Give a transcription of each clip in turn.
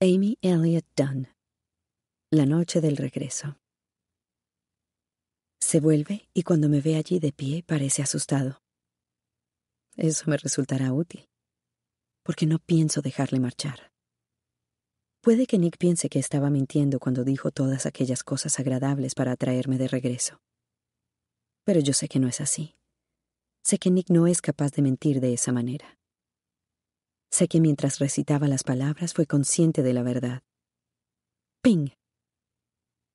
Amy Elliott Dunn. La noche del regreso. Se vuelve y cuando me ve allí de pie parece asustado. Eso me resultará útil, porque no pienso dejarle marchar. Puede que Nick piense que estaba mintiendo cuando dijo todas aquellas cosas agradables para atraerme de regreso. Pero yo sé que no es así. Sé que Nick no es capaz de mentir de esa manera. Sé que mientras recitaba las palabras fue consciente de la verdad. Ping.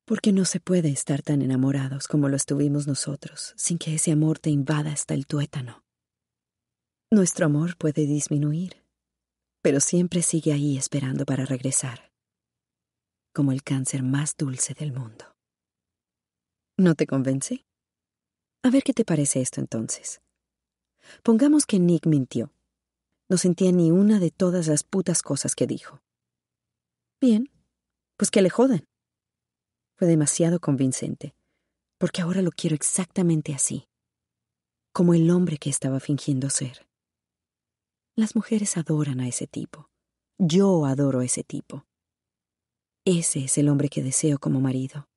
Porque no se puede estar tan enamorados como lo estuvimos nosotros, sin que ese amor te invada hasta el tuétano. Nuestro amor puede disminuir, pero siempre sigue ahí esperando para regresar, como el cáncer más dulce del mundo. ¿No te convence? A ver qué te parece esto entonces. Pongamos que Nick mintió no sentía ni una de todas las putas cosas que dijo. Bien, pues que le joden. Fue demasiado convincente, porque ahora lo quiero exactamente así, como el hombre que estaba fingiendo ser. Las mujeres adoran a ese tipo. Yo adoro a ese tipo. Ese es el hombre que deseo como marido.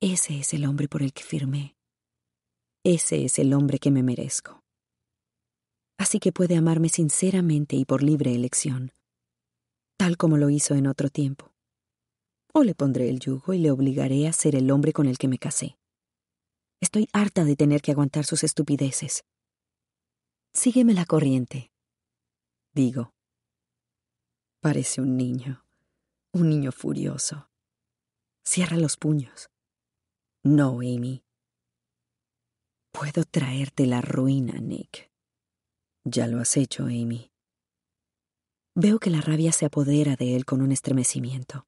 Ese es el hombre por el que firmé. Ese es el hombre que me merezco así que puede amarme sinceramente y por libre elección, tal como lo hizo en otro tiempo. O le pondré el yugo y le obligaré a ser el hombre con el que me casé. Estoy harta de tener que aguantar sus estupideces. Sígueme la corriente, digo. Parece un niño, un niño furioso. Cierra los puños. No, Amy. Puedo traerte la ruina, Nick. Ya lo has hecho, Amy. Veo que la rabia se apodera de él con un estremecimiento.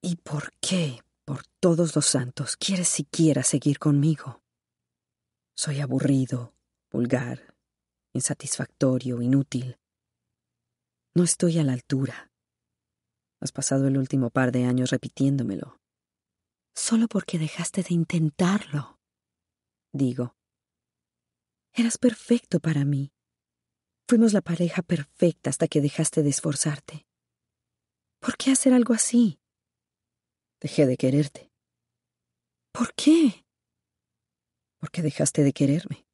¿Y por qué, por todos los santos, quieres siquiera seguir conmigo? Soy aburrido, vulgar, insatisfactorio, inútil. No estoy a la altura. Has pasado el último par de años repitiéndomelo. Solo porque dejaste de intentarlo. Digo. Eras perfecto para mí. Fuimos la pareja perfecta hasta que dejaste de esforzarte. ¿Por qué hacer algo así? Dejé de quererte. ¿Por qué? Porque dejaste de quererme.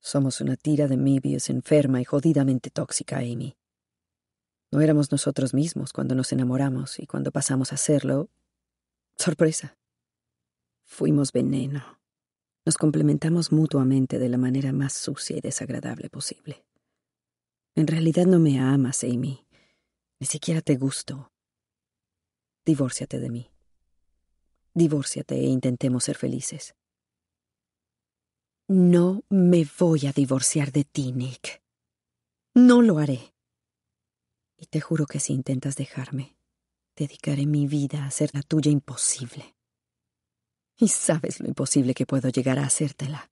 Somos una tira de Mebius enferma y jodidamente tóxica, Amy. No éramos nosotros mismos cuando nos enamoramos y cuando pasamos a serlo. Sorpresa. Fuimos veneno. Nos complementamos mutuamente de la manera más sucia y desagradable posible. En realidad no me amas, Amy. Ni siquiera te gusto. Divórciate de mí. Divórciate e intentemos ser felices. No me voy a divorciar de ti, Nick. No lo haré. Y te juro que si intentas dejarme, dedicaré mi vida a hacer la tuya imposible. Y sabes lo imposible que puedo llegar a hacértela.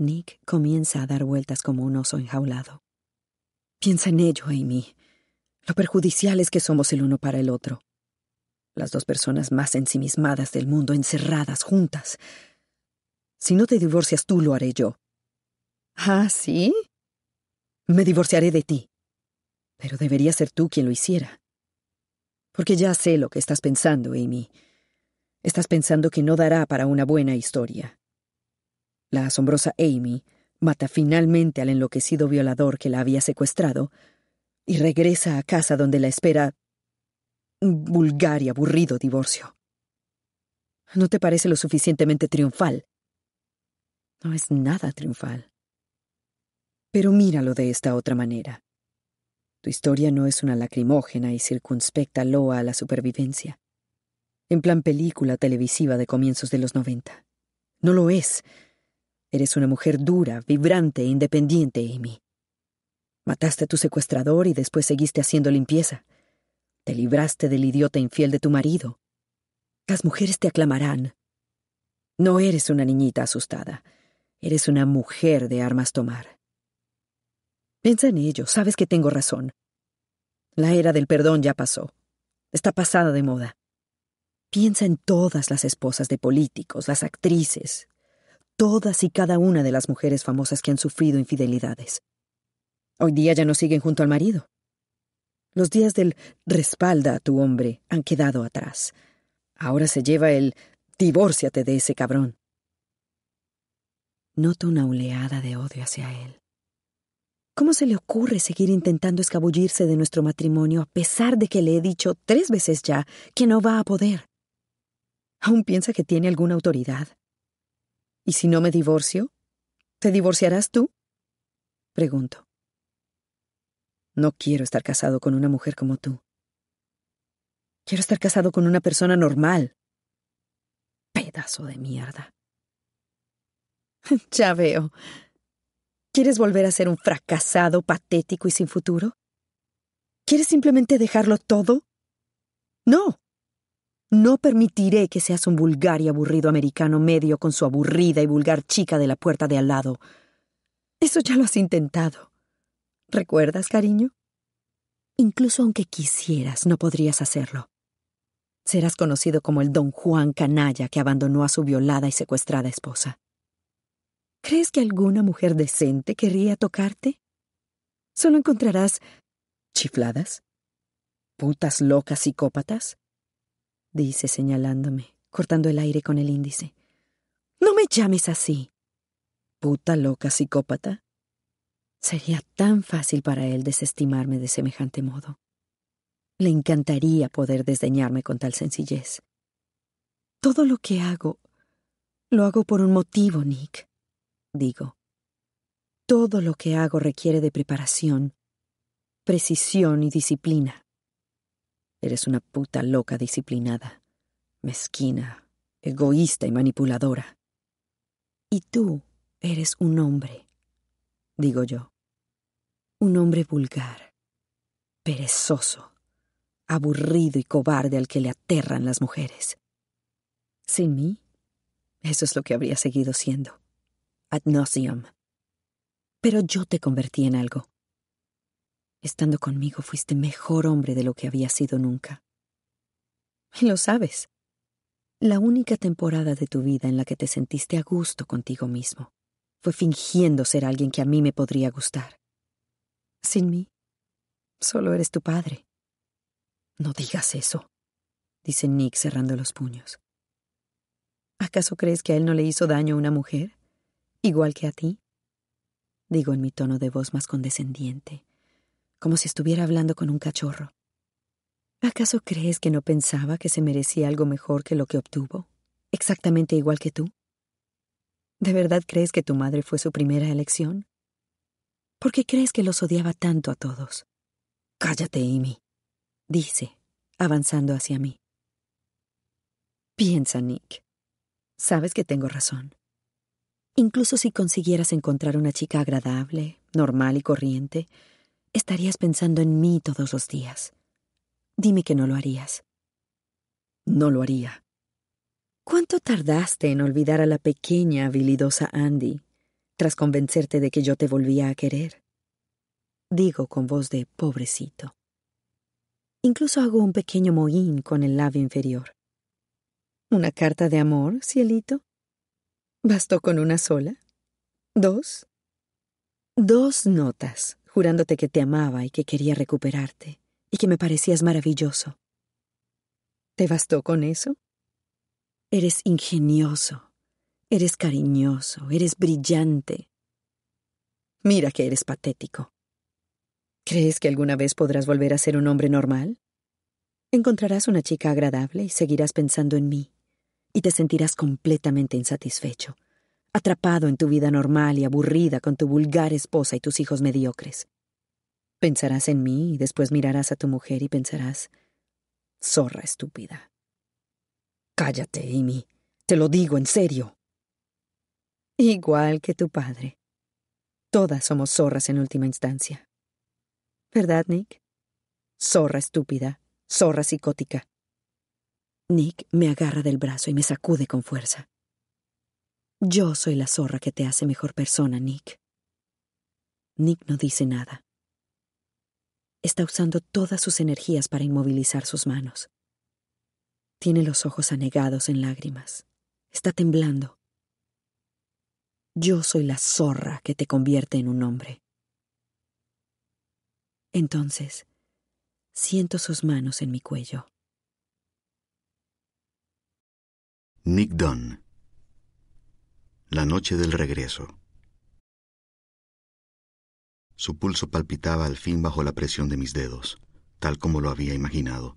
Nick comienza a dar vueltas como un oso enjaulado. Piensa en ello, Amy. Lo perjudiciales que somos el uno para el otro. Las dos personas más ensimismadas del mundo encerradas juntas. Si no te divorcias tú, lo haré yo. ¿Ah, sí? Me divorciaré de ti. Pero debería ser tú quien lo hiciera. Porque ya sé lo que estás pensando, Amy. Estás pensando que no dará para una buena historia. La asombrosa Amy mata finalmente al enloquecido violador que la había secuestrado y regresa a casa donde la espera un vulgar y aburrido divorcio. ¿No te parece lo suficientemente triunfal? No es nada triunfal. Pero míralo de esta otra manera. Tu historia no es una lacrimógena y circunspecta loa a la supervivencia. En plan película televisiva de comienzos de los noventa. No lo es. Eres una mujer dura, vibrante e independiente, Amy. Mataste a tu secuestrador y después seguiste haciendo limpieza. Te libraste del idiota infiel de tu marido. Las mujeres te aclamarán. No eres una niñita asustada. Eres una mujer de armas tomar. Piensa en ello, sabes que tengo razón. La era del perdón ya pasó. Está pasada de moda. Piensa en todas las esposas de políticos, las actrices, todas y cada una de las mujeres famosas que han sufrido infidelidades. Hoy día ya no siguen junto al marido. Los días del respalda a tu hombre han quedado atrás. Ahora se lleva el divórciate de ese cabrón. Noto una oleada de odio hacia él. ¿Cómo se le ocurre seguir intentando escabullirse de nuestro matrimonio a pesar de que le he dicho tres veces ya que no va a poder? ¿Aún piensa que tiene alguna autoridad? ¿Y si no me divorcio? ¿Te divorciarás tú? Pregunto. No quiero estar casado con una mujer como tú. Quiero estar casado con una persona normal. Pedazo de mierda. ya veo. ¿Quieres volver a ser un fracasado, patético y sin futuro? ¿Quieres simplemente dejarlo todo? No. No permitiré que seas un vulgar y aburrido americano medio con su aburrida y vulgar chica de la puerta de al lado. Eso ya lo has intentado. ¿Recuerdas, cariño? Incluso aunque quisieras, no podrías hacerlo. Serás conocido como el don Juan canalla que abandonó a su violada y secuestrada esposa. ¿Crees que alguna mujer decente querría tocarte? Solo encontrarás chifladas, putas locas psicópatas, dice señalándome, cortando el aire con el índice. No me llames así. Puta loca psicópata. Sería tan fácil para él desestimarme de semejante modo. Le encantaría poder desdeñarme con tal sencillez. Todo lo que hago, lo hago por un motivo, Nick, digo. Todo lo que hago requiere de preparación, precisión y disciplina. Eres una puta loca disciplinada, mezquina, egoísta y manipuladora. Y tú eres un hombre, digo yo. Un hombre vulgar, perezoso, aburrido y cobarde al que le aterran las mujeres. Sin mí, eso es lo que habría seguido siendo. Ad nauseam. Pero yo te convertí en algo. Estando conmigo fuiste mejor hombre de lo que había sido nunca. Y lo sabes. La única temporada de tu vida en la que te sentiste a gusto contigo mismo fue fingiendo ser alguien que a mí me podría gustar. Sin mí, solo eres tu padre. No digas eso, dice Nick cerrando los puños. ¿Acaso crees que a él no le hizo daño una mujer? Igual que a ti. Digo en mi tono de voz más condescendiente, como si estuviera hablando con un cachorro. ¿Acaso crees que no pensaba que se merecía algo mejor que lo que obtuvo? Exactamente igual que tú. ¿De verdad crees que tu madre fue su primera elección? ¿Por qué crees que los odiaba tanto a todos? Cállate, Amy, dice, avanzando hacia mí. Piensa, Nick. Sabes que tengo razón. Incluso si consiguieras encontrar una chica agradable, normal y corriente, estarías pensando en mí todos los días. Dime que no lo harías. No lo haría. ¿Cuánto tardaste en olvidar a la pequeña, habilidosa Andy, tras convencerte de que yo te volvía a querer? Digo con voz de pobrecito. Incluso hago un pequeño mohín con el labio inferior. ¿Una carta de amor, cielito? ¿Bastó con una sola? ¿Dos? Dos notas, jurándote que te amaba y que quería recuperarte, y que me parecías maravilloso. ¿Te bastó con eso? Eres ingenioso, eres cariñoso, eres brillante. Mira que eres patético. ¿Crees que alguna vez podrás volver a ser un hombre normal? Encontrarás una chica agradable y seguirás pensando en mí, y te sentirás completamente insatisfecho, atrapado en tu vida normal y aburrida con tu vulgar esposa y tus hijos mediocres. Pensarás en mí y después mirarás a tu mujer y pensarás, zorra estúpida. Cállate, Amy. Te lo digo en serio. Igual que tu padre. Todas somos zorras en última instancia. ¿Verdad, Nick? Zorra estúpida, zorra psicótica. Nick me agarra del brazo y me sacude con fuerza. Yo soy la zorra que te hace mejor persona, Nick. Nick no dice nada. Está usando todas sus energías para inmovilizar sus manos. Tiene los ojos anegados en lágrimas. Está temblando. Yo soy la zorra que te convierte en un hombre. Entonces, siento sus manos en mi cuello. Nick Dunn. La noche del regreso. Su pulso palpitaba al fin bajo la presión de mis dedos, tal como lo había imaginado.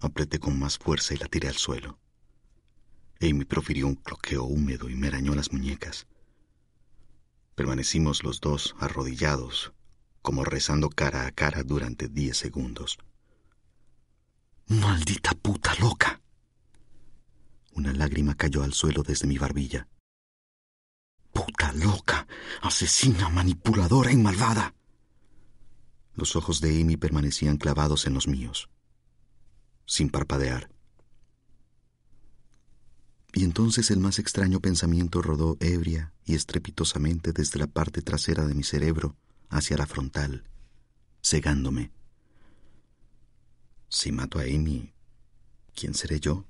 Apreté con más fuerza y la tiré al suelo. Amy profirió un cloqueo húmedo y me arañó las muñecas. Permanecimos los dos arrodillados, como rezando cara a cara durante diez segundos. ¡Maldita puta loca! Una lágrima cayó al suelo desde mi barbilla puta loca, asesina, manipuladora y malvada. Los ojos de Amy permanecían clavados en los míos, sin parpadear. Y entonces el más extraño pensamiento rodó ebria y estrepitosamente desde la parte trasera de mi cerebro hacia la frontal, cegándome. Si mato a Amy, ¿quién seré yo?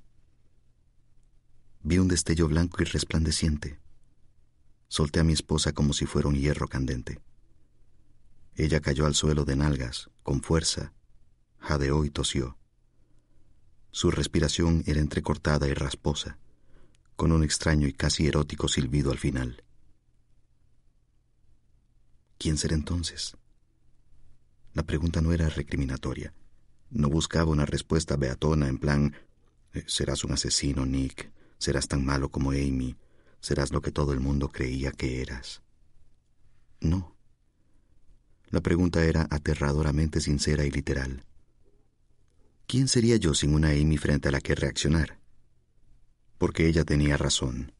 Vi un destello blanco y resplandeciente. Solté a mi esposa como si fuera un hierro candente. Ella cayó al suelo de nalgas, con fuerza, jadeó y tosió. Su respiración era entrecortada y rasposa, con un extraño y casi erótico silbido al final. ¿Quién será entonces? La pregunta no era recriminatoria. No buscaba una respuesta beatona en plan, eh, serás un asesino, Nick, serás tan malo como Amy, serás lo que todo el mundo creía que eras. No. La pregunta era aterradoramente sincera y literal. ¿Quién sería yo sin una Amy frente a la que reaccionar? Porque ella tenía razón.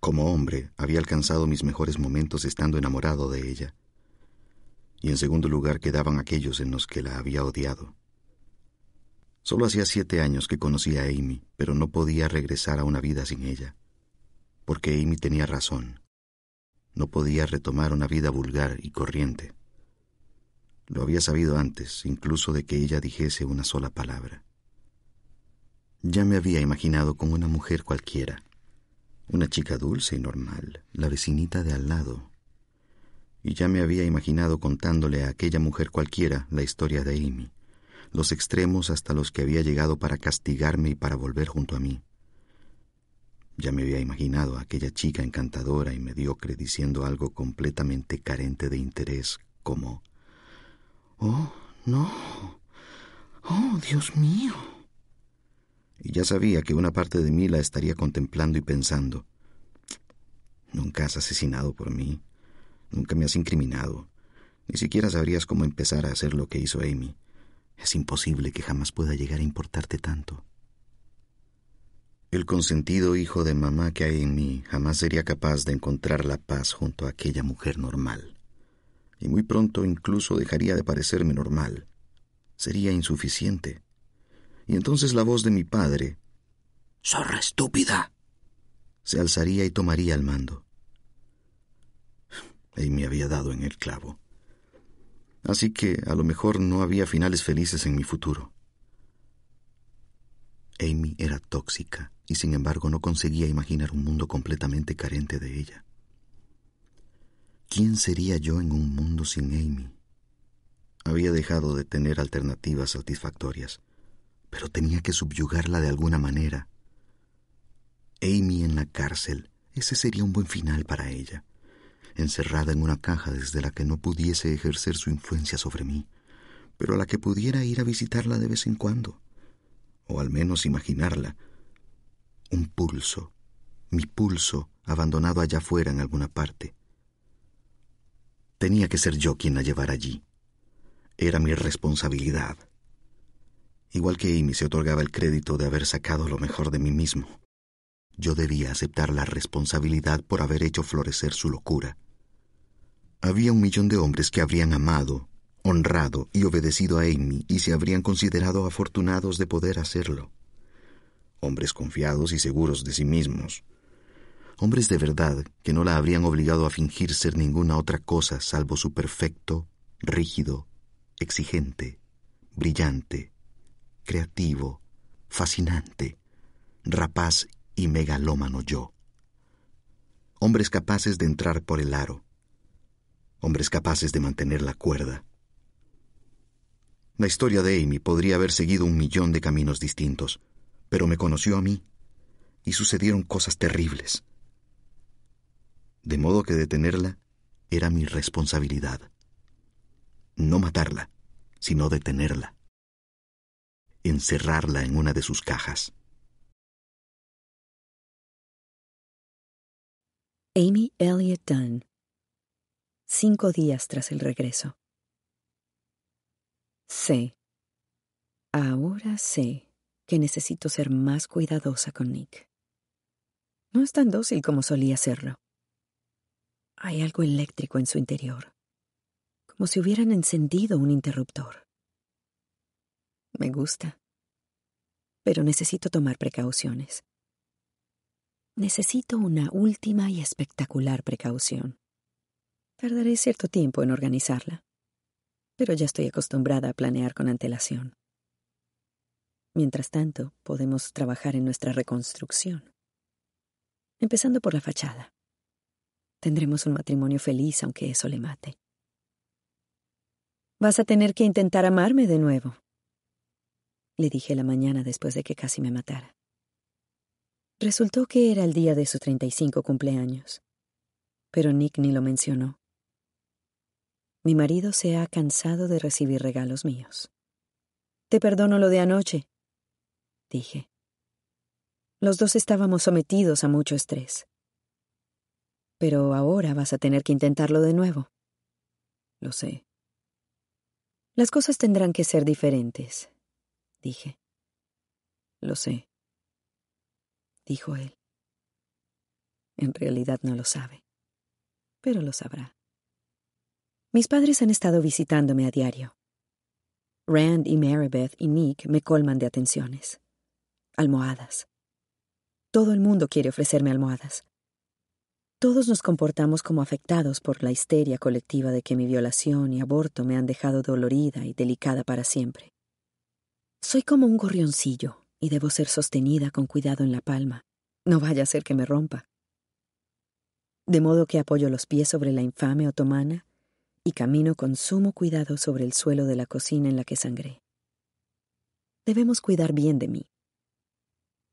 Como hombre, había alcanzado mis mejores momentos estando enamorado de ella. Y en segundo lugar quedaban aquellos en los que la había odiado. Solo hacía siete años que conocía a Amy, pero no podía regresar a una vida sin ella porque Amy tenía razón. No podía retomar una vida vulgar y corriente. Lo había sabido antes, incluso de que ella dijese una sola palabra. Ya me había imaginado como una mujer cualquiera, una chica dulce y normal, la vecinita de al lado. Y ya me había imaginado contándole a aquella mujer cualquiera la historia de Amy, los extremos hasta los que había llegado para castigarme y para volver junto a mí. Ya me había imaginado a aquella chica encantadora y mediocre diciendo algo completamente carente de interés, como Oh, no. Oh, Dios mío. Y ya sabía que una parte de mí la estaría contemplando y pensando Nunca has asesinado por mí, nunca me has incriminado, ni siquiera sabrías cómo empezar a hacer lo que hizo Amy. Es imposible que jamás pueda llegar a importarte tanto. El consentido hijo de mamá que hay en mí jamás sería capaz de encontrar la paz junto a aquella mujer normal. Y muy pronto incluso dejaría de parecerme normal. Sería insuficiente. Y entonces la voz de mi padre, ¡Zorra estúpida! se alzaría y tomaría el mando. Y me había dado en el clavo. Así que a lo mejor no había finales felices en mi futuro. Amy era tóxica y sin embargo no conseguía imaginar un mundo completamente carente de ella. ¿Quién sería yo en un mundo sin Amy? Había dejado de tener alternativas satisfactorias, pero tenía que subyugarla de alguna manera. Amy en la cárcel, ese sería un buen final para ella, encerrada en una caja desde la que no pudiese ejercer su influencia sobre mí, pero a la que pudiera ir a visitarla de vez en cuando, o al menos imaginarla, un pulso, mi pulso abandonado allá afuera en alguna parte. Tenía que ser yo quien la llevara allí. Era mi responsabilidad. Igual que Amy se otorgaba el crédito de haber sacado lo mejor de mí mismo. Yo debía aceptar la responsabilidad por haber hecho florecer su locura. Había un millón de hombres que habrían amado, honrado y obedecido a Amy y se habrían considerado afortunados de poder hacerlo. Hombres confiados y seguros de sí mismos. Hombres de verdad que no la habrían obligado a fingir ser ninguna otra cosa salvo su perfecto, rígido, exigente, brillante, creativo, fascinante, rapaz y megalómano yo. Hombres capaces de entrar por el aro. Hombres capaces de mantener la cuerda. La historia de Amy podría haber seguido un millón de caminos distintos, pero me conoció a mí y sucedieron cosas terribles. De modo que detenerla era mi responsabilidad. No matarla, sino detenerla. Encerrarla en una de sus cajas. Amy Elliott Dunn. Cinco días tras el regreso. Sé, ahora sé que necesito ser más cuidadosa con Nick. No es tan dócil como solía serlo. Hay algo eléctrico en su interior, como si hubieran encendido un interruptor. Me gusta, pero necesito tomar precauciones. Necesito una última y espectacular precaución. Tardaré cierto tiempo en organizarla, pero ya estoy acostumbrada a planear con antelación. Mientras tanto, podemos trabajar en nuestra reconstrucción. Empezando por la fachada. Tendremos un matrimonio feliz aunque eso le mate. Vas a tener que intentar amarme de nuevo, le dije la mañana después de que casi me matara. Resultó que era el día de su 35 cumpleaños, pero Nick ni lo mencionó. Mi marido se ha cansado de recibir regalos míos. Te perdono lo de anoche, dije. Los dos estábamos sometidos a mucho estrés. Pero ahora vas a tener que intentarlo de nuevo. Lo sé. Las cosas tendrán que ser diferentes, dije. Lo sé dijo él. En realidad no lo sabe, pero lo sabrá. Mis padres han estado visitándome a diario. Rand y Marybeth y Nick me colman de atenciones. Almohadas. Todo el mundo quiere ofrecerme almohadas. Todos nos comportamos como afectados por la histeria colectiva de que mi violación y aborto me han dejado dolorida y delicada para siempre. Soy como un gorrioncillo y debo ser sostenida con cuidado en la palma. No vaya a ser que me rompa. De modo que apoyo los pies sobre la infame otomana y camino con sumo cuidado sobre el suelo de la cocina en la que sangré. Debemos cuidar bien de mí.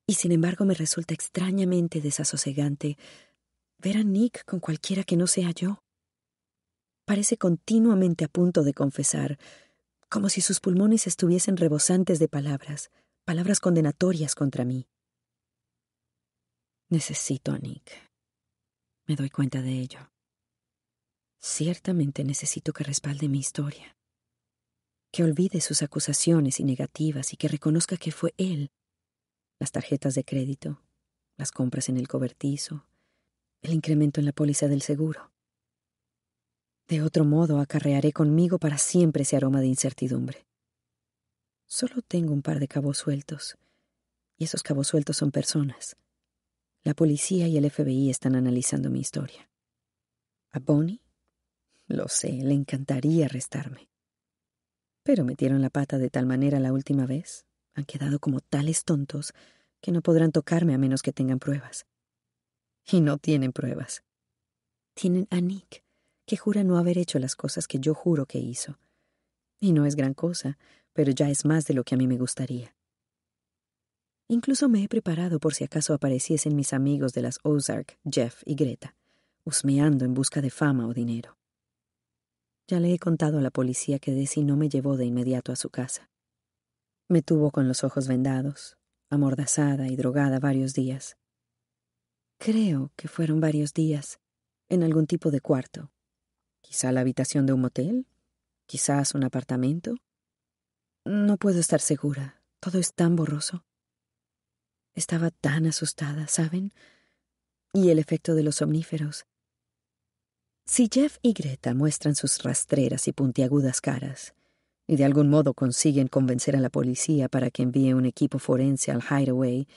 Y sin embargo me resulta extrañamente desasosegante ver a Nick con cualquiera que no sea yo. Parece continuamente a punto de confesar, como si sus pulmones estuviesen rebosantes de palabras, palabras condenatorias contra mí. Necesito a Nick. Me doy cuenta de ello. Ciertamente necesito que respalde mi historia, que olvide sus acusaciones y negativas y que reconozca que fue él. Las tarjetas de crédito, las compras en el cobertizo, el incremento en la póliza del seguro. De otro modo, acarrearé conmigo para siempre ese aroma de incertidumbre. Solo tengo un par de cabos sueltos, y esos cabos sueltos son personas. La policía y el FBI están analizando mi historia. ¿A Bonnie? Lo sé, le encantaría arrestarme. Pero metieron la pata de tal manera la última vez, han quedado como tales tontos, que no podrán tocarme a menos que tengan pruebas. Y no tienen pruebas. Tienen a Nick, que jura no haber hecho las cosas que yo juro que hizo. Y no es gran cosa, pero ya es más de lo que a mí me gustaría. Incluso me he preparado por si acaso apareciesen mis amigos de las Ozark, Jeff y Greta, husmeando en busca de fama o dinero. Ya le he contado a la policía que Desi no me llevó de inmediato a su casa. Me tuvo con los ojos vendados, amordazada y drogada varios días. Creo que fueron varios días, en algún tipo de cuarto. Quizá la habitación de un motel, quizás un apartamento, no puedo estar segura. Todo es tan borroso. Estaba tan asustada, ¿saben? Y el efecto de los somníferos. Si Jeff y Greta muestran sus rastreras y puntiagudas caras, y de algún modo consiguen convencer a la policía para que envíe un equipo forense al hideaway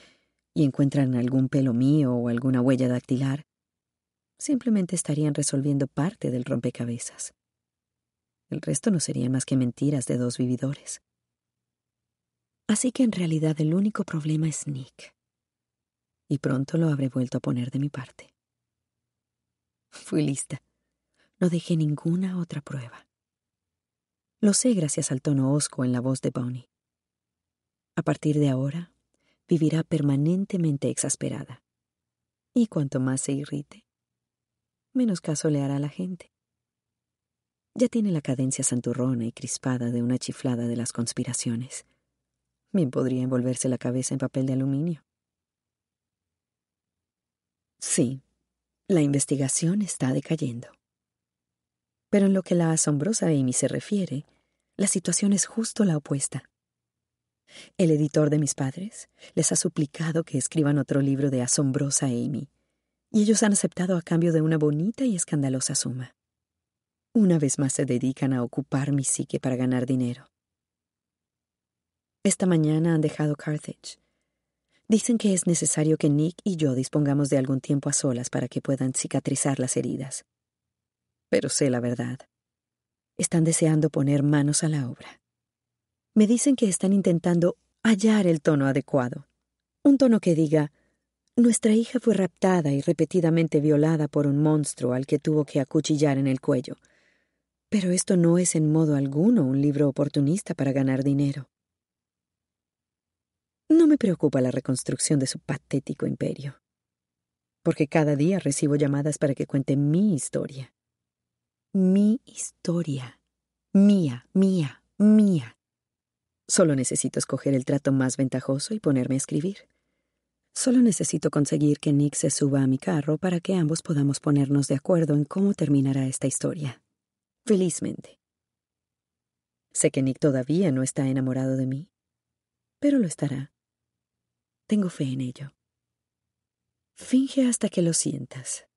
y encuentran algún pelo mío o alguna huella dactilar, simplemente estarían resolviendo parte del rompecabezas. El resto no serían más que mentiras de dos vividores. Así que en realidad el único problema es Nick. Y pronto lo habré vuelto a poner de mi parte. Fui lista. No dejé ninguna otra prueba. Lo sé gracias al tono hosco en la voz de Bonnie. A partir de ahora, vivirá permanentemente exasperada. Y cuanto más se irrite, menos caso le hará a la gente. Ya tiene la cadencia santurrona y crispada de una chiflada de las conspiraciones. Bien podría envolverse la cabeza en papel de aluminio. Sí, la investigación está decayendo. Pero en lo que la asombrosa Amy se refiere, la situación es justo la opuesta. El editor de mis padres les ha suplicado que escriban otro libro de asombrosa Amy, y ellos han aceptado a cambio de una bonita y escandalosa suma. Una vez más se dedican a ocupar mi psique para ganar dinero. Esta mañana han dejado Carthage. Dicen que es necesario que Nick y yo dispongamos de algún tiempo a solas para que puedan cicatrizar las heridas. Pero sé la verdad. Están deseando poner manos a la obra. Me dicen que están intentando hallar el tono adecuado. Un tono que diga, nuestra hija fue raptada y repetidamente violada por un monstruo al que tuvo que acuchillar en el cuello. Pero esto no es en modo alguno un libro oportunista para ganar dinero. No me preocupa la reconstrucción de su patético imperio, porque cada día recibo llamadas para que cuente mi historia. Mi historia. Mía, mía, mía. Solo necesito escoger el trato más ventajoso y ponerme a escribir. Solo necesito conseguir que Nick se suba a mi carro para que ambos podamos ponernos de acuerdo en cómo terminará esta historia. Felizmente. Sé que Nick todavía no está enamorado de mí, pero lo estará. Tengo fe en ello. Finge hasta que lo sientas.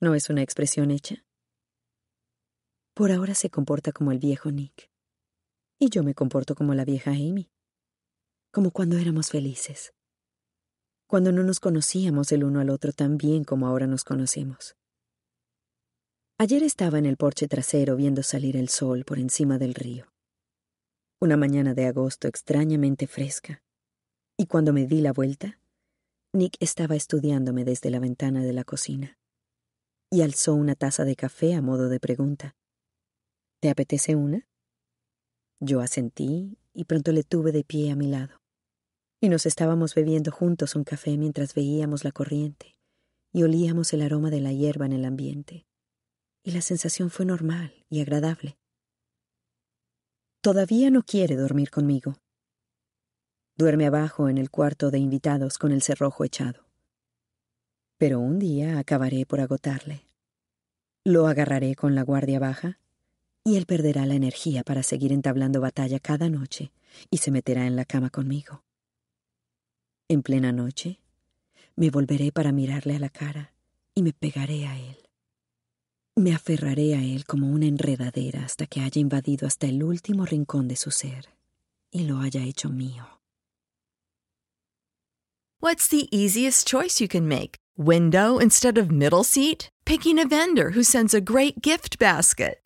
¿No es una expresión hecha? Por ahora se comporta como el viejo Nick. Y yo me comporto como la vieja Amy. Como cuando éramos felices cuando no nos conocíamos el uno al otro tan bien como ahora nos conocemos. Ayer estaba en el porche trasero viendo salir el sol por encima del río. Una mañana de agosto extrañamente fresca. Y cuando me di la vuelta, Nick estaba estudiándome desde la ventana de la cocina. Y alzó una taza de café a modo de pregunta. ¿Te apetece una? Yo asentí y pronto le tuve de pie a mi lado y nos estábamos bebiendo juntos un café mientras veíamos la corriente y olíamos el aroma de la hierba en el ambiente. Y la sensación fue normal y agradable. Todavía no quiere dormir conmigo. Duerme abajo en el cuarto de invitados con el cerrojo echado. Pero un día acabaré por agotarle. Lo agarraré con la guardia baja y él perderá la energía para seguir entablando batalla cada noche y se meterá en la cama conmigo. En plena noche, me volveré para mirarle a la cara y me pegaré a él. Me aferraré a él como una enredadera hasta que haya invadido hasta el último rincón de su ser y lo haya hecho mío. What's the easiest choice you can make? Window instead of middle seat? Picking a vendor who sends a great gift basket?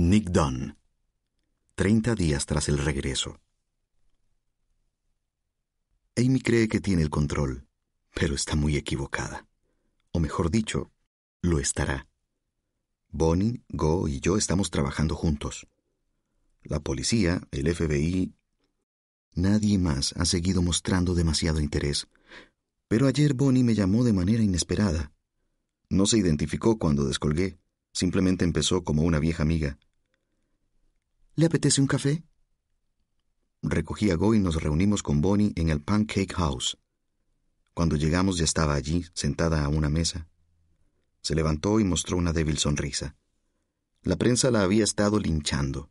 Nick Dunn. 30 días tras el regreso. Amy cree que tiene el control, pero está muy equivocada. O mejor dicho, lo estará. Bonnie, Go y yo estamos trabajando juntos. La policía, el FBI... Nadie más ha seguido mostrando demasiado interés. Pero ayer Bonnie me llamó de manera inesperada. No se identificó cuando descolgué. Simplemente empezó como una vieja amiga. ¿Le apetece un café? Recogí a Go y nos reunimos con Bonnie en el Pancake House. Cuando llegamos ya estaba allí, sentada a una mesa. Se levantó y mostró una débil sonrisa. La prensa la había estado linchando.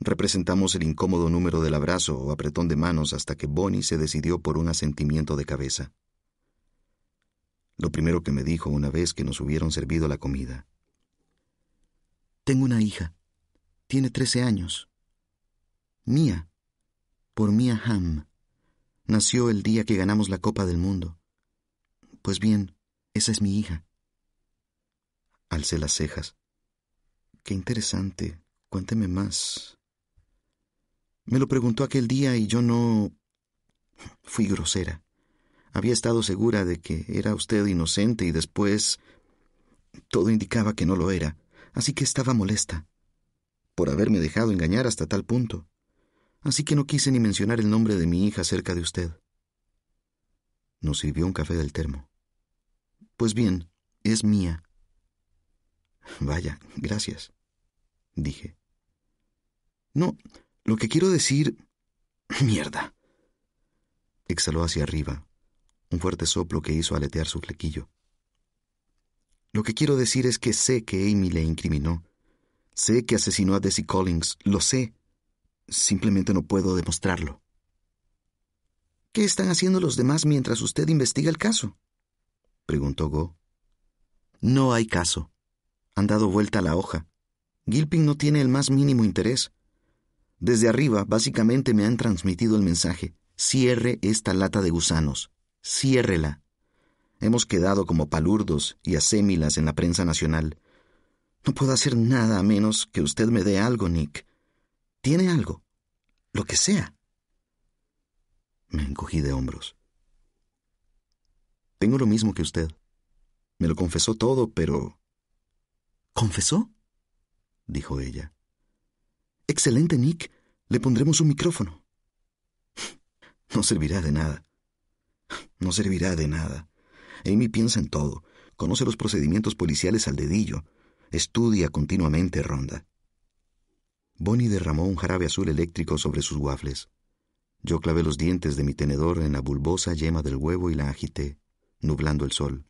Representamos el incómodo número del abrazo o apretón de manos hasta que Bonnie se decidió por un asentimiento de cabeza. Lo primero que me dijo una vez que nos hubieron servido la comida. Tengo una hija. Tiene trece años. Mía. Por Mía Ham. Nació el día que ganamos la Copa del Mundo. Pues bien, esa es mi hija. Alcé las cejas. Qué interesante. Cuénteme más. Me lo preguntó aquel día y yo no... Fui grosera. Había estado segura de que era usted inocente y después... Todo indicaba que no lo era así que estaba molesta por haberme dejado engañar hasta tal punto. Así que no quise ni mencionar el nombre de mi hija cerca de usted. Nos sirvió un café del termo. Pues bien, es mía. Vaya, gracias, dije. No, lo que quiero decir... Mierda. Exhaló hacia arriba, un fuerte soplo que hizo aletear su flequillo. Lo que quiero decir es que sé que Amy le incriminó. Sé que asesinó a Desi Collins, lo sé. Simplemente no puedo demostrarlo. ¿Qué están haciendo los demás mientras usted investiga el caso? preguntó Go. No hay caso. Han dado vuelta a la hoja. Gilpin no tiene el más mínimo interés. Desde arriba, básicamente me han transmitido el mensaje. Cierre esta lata de gusanos. Ciérrela. Hemos quedado como palurdos y asémilas en la prensa nacional. No puedo hacer nada a menos que usted me dé algo, Nick. ¿Tiene algo? Lo que sea. Me encogí de hombros. Tengo lo mismo que usted. Me lo confesó todo, pero... ¿Confesó? dijo ella. Excelente, Nick. Le pondremos un micrófono. No servirá de nada. No servirá de nada. Amy piensa en todo, conoce los procedimientos policiales al dedillo, estudia continuamente ronda. Bonnie derramó un jarabe azul eléctrico sobre sus waffles. Yo clavé los dientes de mi tenedor en la bulbosa yema del huevo y la agité, nublando el sol.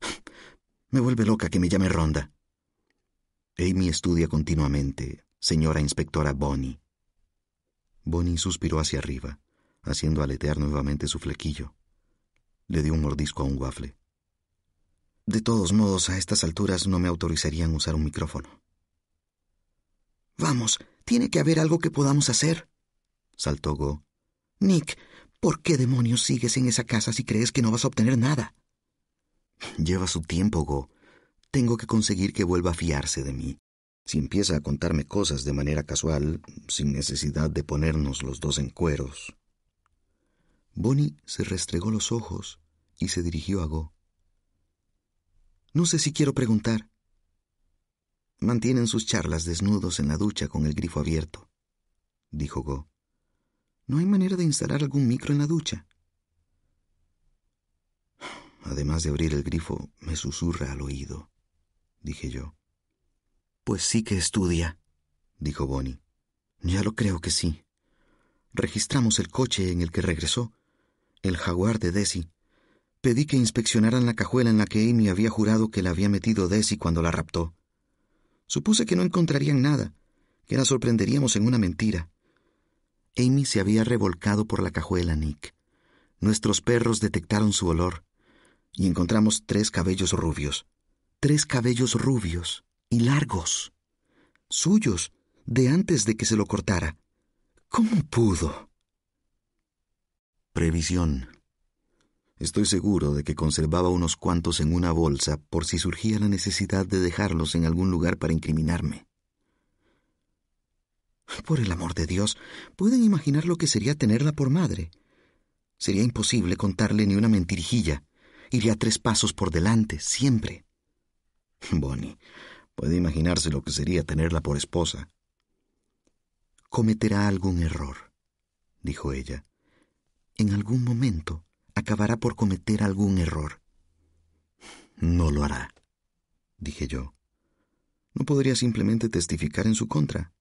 Me vuelve loca que me llame Ronda. Amy estudia continuamente, señora inspectora Bonnie. Bonnie suspiró hacia arriba, haciendo aletear nuevamente su flequillo. Le dio un mordisco a un waffle. De todos modos, a estas alturas no me autorizarían usar un micrófono. Vamos, tiene que haber algo que podamos hacer, saltó Go. Nick, ¿por qué demonios sigues en esa casa si crees que no vas a obtener nada? Lleva su tiempo, Go. Tengo que conseguir que vuelva a fiarse de mí. Si empieza a contarme cosas de manera casual, sin necesidad de ponernos los dos en cueros, Bonnie se restregó los ojos y se dirigió a Go. No sé si quiero preguntar. mantienen sus charlas desnudos en la ducha con el grifo abierto, dijo Go. ¿No hay manera de instalar algún micro en la ducha? Además de abrir el grifo, me susurra al oído, dije yo. Pues sí que estudia, dijo Bonnie. Ya lo creo que sí. Registramos el coche en el que regresó, el jaguar de Desi. Pedí que inspeccionaran la cajuela en la que Amy había jurado que la había metido Desi cuando la raptó. Supuse que no encontrarían nada, que la sorprenderíamos en una mentira. Amy se había revolcado por la cajuela, Nick. Nuestros perros detectaron su olor y encontramos tres cabellos rubios. Tres cabellos rubios y largos. Suyos, de antes de que se lo cortara. ¿Cómo pudo? Previsión. Estoy seguro de que conservaba unos cuantos en una bolsa por si surgía la necesidad de dejarlos en algún lugar para incriminarme. Por el amor de Dios, ¿pueden imaginar lo que sería tenerla por madre? Sería imposible contarle ni una mentirijilla. Iría tres pasos por delante, siempre. Bonnie, puede imaginarse lo que sería tenerla por esposa. Cometerá algún error, dijo ella. En algún momento acabará por cometer algún error. No lo hará, dije yo. ¿No podría simplemente testificar en su contra?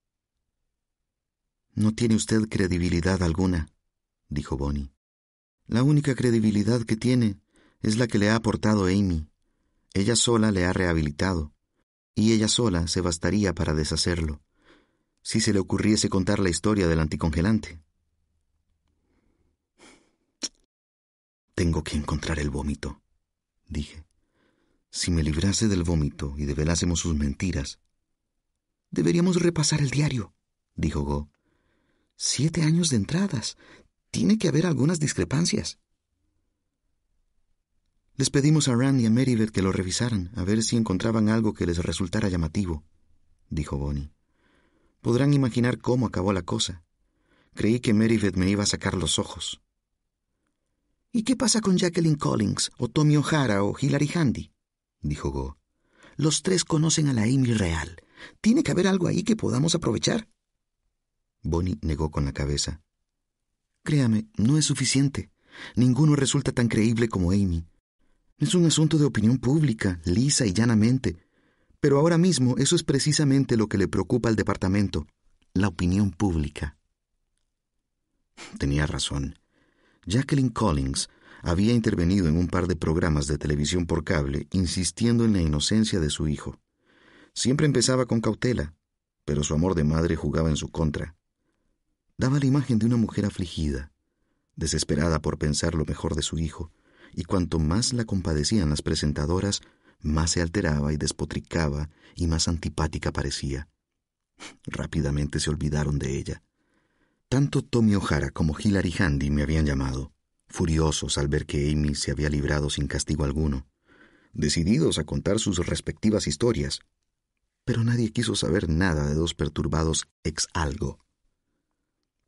No tiene usted credibilidad alguna, dijo Bonnie. La única credibilidad que tiene es la que le ha aportado Amy. Ella sola le ha rehabilitado, y ella sola se bastaría para deshacerlo, si se le ocurriese contar la historia del anticongelante. Tengo que encontrar el vómito, dije. Si me librase del vómito y develásemos sus mentiras. Deberíamos repasar el diario, dijo Go. Siete años de entradas. Tiene que haber algunas discrepancias. Les pedimos a Rand y a Meribeth que lo revisaran, a ver si encontraban algo que les resultara llamativo, dijo Bonnie. Podrán imaginar cómo acabó la cosa. Creí que Meribeth me iba a sacar los ojos. ¿Y qué pasa con Jacqueline Collins, o Tommy O'Hara, o Hilary Handy? dijo Go. Los tres conocen a la Amy real. Tiene que haber algo ahí que podamos aprovechar. Bonnie negó con la cabeza. Créame, no es suficiente. Ninguno resulta tan creíble como Amy. Es un asunto de opinión pública, lisa y llanamente. Pero ahora mismo eso es precisamente lo que le preocupa al departamento, la opinión pública. Tenía razón. Jacqueline Collins había intervenido en un par de programas de televisión por cable insistiendo en la inocencia de su hijo. Siempre empezaba con cautela, pero su amor de madre jugaba en su contra. Daba la imagen de una mujer afligida, desesperada por pensar lo mejor de su hijo, y cuanto más la compadecían las presentadoras, más se alteraba y despotricaba y más antipática parecía. Rápidamente se olvidaron de ella. Tanto Tommy O'Hara como Hilary Handy me habían llamado, furiosos al ver que Amy se había librado sin castigo alguno, decididos a contar sus respectivas historias. Pero nadie quiso saber nada de dos perturbados ex algo.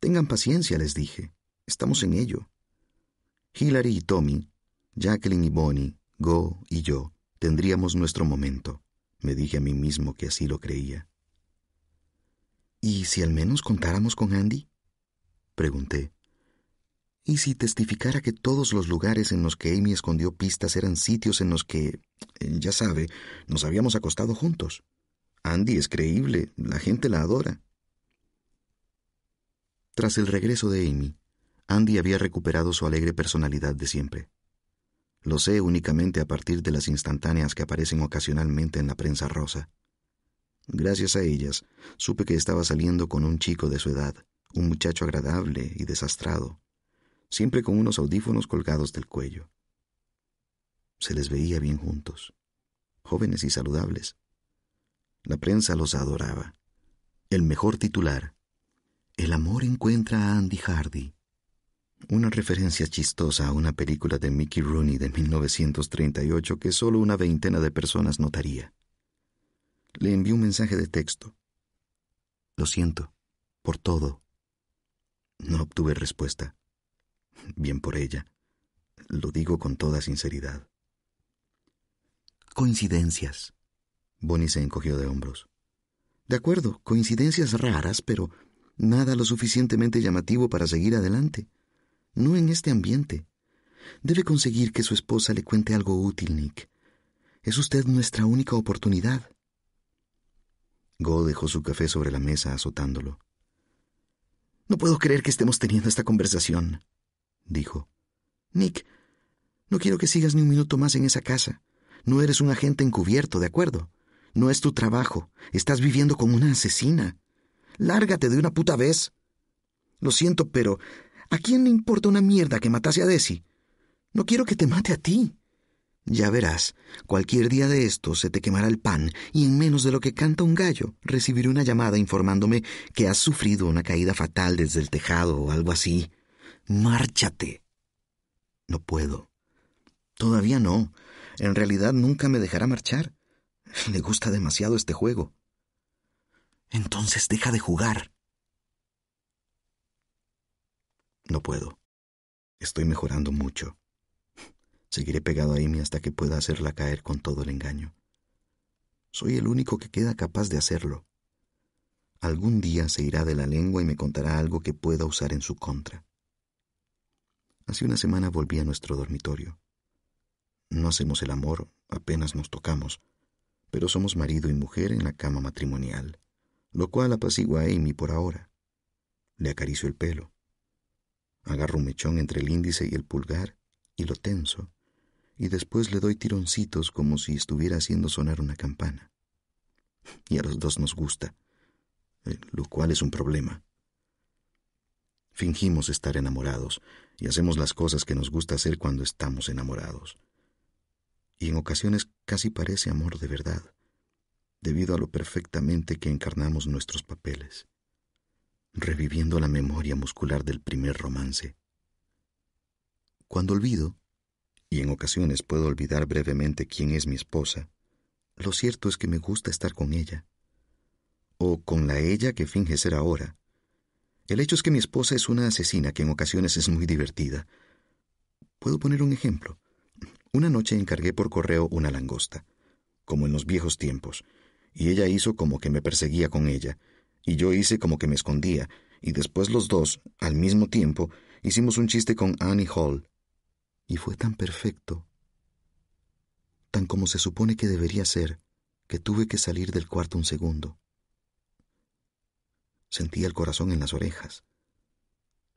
Tengan paciencia, les dije. Estamos en ello. Hilary y Tommy, Jacqueline y Bonnie, Go y yo tendríamos nuestro momento. Me dije a mí mismo que así lo creía. ¿Y si al menos contáramos con Andy? Pregunté. ¿Y si testificara que todos los lugares en los que Amy escondió pistas eran sitios en los que, eh, ya sabe, nos habíamos acostado juntos? Andy es creíble, la gente la adora. Tras el regreso de Amy, Andy había recuperado su alegre personalidad de siempre. Lo sé únicamente a partir de las instantáneas que aparecen ocasionalmente en la prensa rosa. Gracias a ellas, supe que estaba saliendo con un chico de su edad, un muchacho agradable y desastrado, siempre con unos audífonos colgados del cuello. Se les veía bien juntos, jóvenes y saludables. La prensa los adoraba. El mejor titular, El amor encuentra a Andy Hardy. Una referencia chistosa a una película de Mickey Rooney de 1938 que solo una veintena de personas notaría. Le envió un mensaje de texto. Lo siento, por todo. No obtuve respuesta. Bien por ella. Lo digo con toda sinceridad. Coincidencias. Bonnie se encogió de hombros. De acuerdo, coincidencias raras, pero nada lo suficientemente llamativo para seguir adelante. No en este ambiente. Debe conseguir que su esposa le cuente algo útil, Nick. Es usted nuestra única oportunidad. Go dejó su café sobre la mesa azotándolo. No puedo creer que estemos teniendo esta conversación, dijo. Nick, no quiero que sigas ni un minuto más en esa casa. No eres un agente encubierto, ¿de acuerdo? No es tu trabajo. Estás viviendo como una asesina. Lárgate de una puta vez. Lo siento, pero ¿a quién le importa una mierda que matase a Desi? No quiero que te mate a ti. Ya verás, cualquier día de esto se te quemará el pan y en menos de lo que canta un gallo recibiré una llamada informándome que has sufrido una caída fatal desde el tejado o algo así. Márchate. No puedo. Todavía no. En realidad nunca me dejará marchar. Le gusta demasiado este juego. Entonces deja de jugar. No puedo. Estoy mejorando mucho. Seguiré pegado a Amy hasta que pueda hacerla caer con todo el engaño. Soy el único que queda capaz de hacerlo. Algún día se irá de la lengua y me contará algo que pueda usar en su contra. Hace una semana volví a nuestro dormitorio. No hacemos el amor, apenas nos tocamos, pero somos marido y mujer en la cama matrimonial, lo cual apacigua a Amy por ahora. Le acaricio el pelo. Agarro un mechón entre el índice y el pulgar y lo tenso y después le doy tironcitos como si estuviera haciendo sonar una campana. Y a los dos nos gusta, eh, lo cual es un problema. Fingimos estar enamorados y hacemos las cosas que nos gusta hacer cuando estamos enamorados. Y en ocasiones casi parece amor de verdad, debido a lo perfectamente que encarnamos nuestros papeles, reviviendo la memoria muscular del primer romance. Cuando olvido, y en ocasiones puedo olvidar brevemente quién es mi esposa, lo cierto es que me gusta estar con ella. O con la ella que finge ser ahora. El hecho es que mi esposa es una asesina que en ocasiones es muy divertida. Puedo poner un ejemplo. Una noche encargué por correo una langosta, como en los viejos tiempos, y ella hizo como que me perseguía con ella, y yo hice como que me escondía, y después los dos, al mismo tiempo, hicimos un chiste con Annie Hall, y fue tan perfecto, tan como se supone que debería ser, que tuve que salir del cuarto un segundo. Sentía el corazón en las orejas.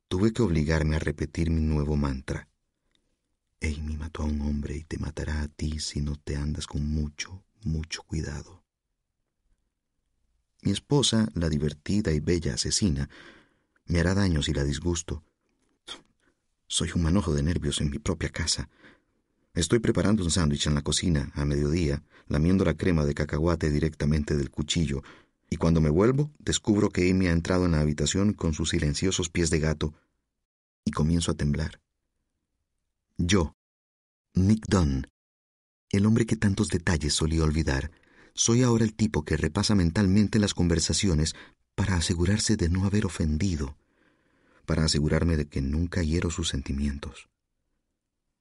Tuve que obligarme a repetir mi nuevo mantra. Amy mató a un hombre y te matará a ti si no te andas con mucho, mucho cuidado. Mi esposa, la divertida y bella asesina, me hará daño si la disgusto, soy un manojo de nervios en mi propia casa. Estoy preparando un sándwich en la cocina a mediodía, lamiendo la crema de cacahuate directamente del cuchillo, y cuando me vuelvo, descubro que Amy ha entrado en la habitación con sus silenciosos pies de gato, y comienzo a temblar. Yo, Nick Dunn, el hombre que tantos detalles solía olvidar, soy ahora el tipo que repasa mentalmente las conversaciones para asegurarse de no haber ofendido para asegurarme de que nunca hiero sus sentimientos.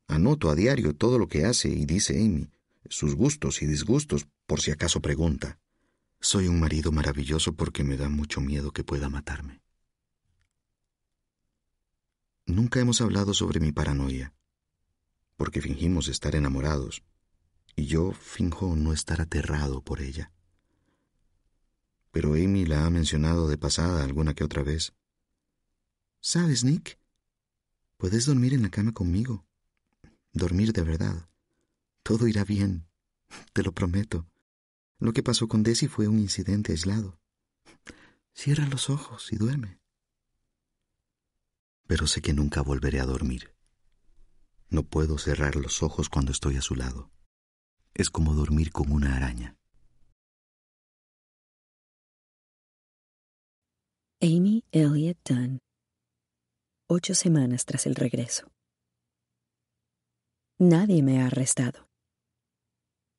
Anoto a diario todo lo que hace y dice Amy, sus gustos y disgustos, por si acaso pregunta. Soy un marido maravilloso porque me da mucho miedo que pueda matarme. Nunca hemos hablado sobre mi paranoia, porque fingimos estar enamorados, y yo finjo no estar aterrado por ella. Pero Amy la ha mencionado de pasada alguna que otra vez, ¿Sabes, Nick? Puedes dormir en la cama conmigo. Dormir de verdad. Todo irá bien. Te lo prometo. Lo que pasó con Desi fue un incidente aislado. Cierra los ojos y duerme. Pero sé que nunca volveré a dormir. No puedo cerrar los ojos cuando estoy a su lado. Es como dormir con una araña. Amy Elliott Dunn ocho semanas tras el regreso. Nadie me ha arrestado.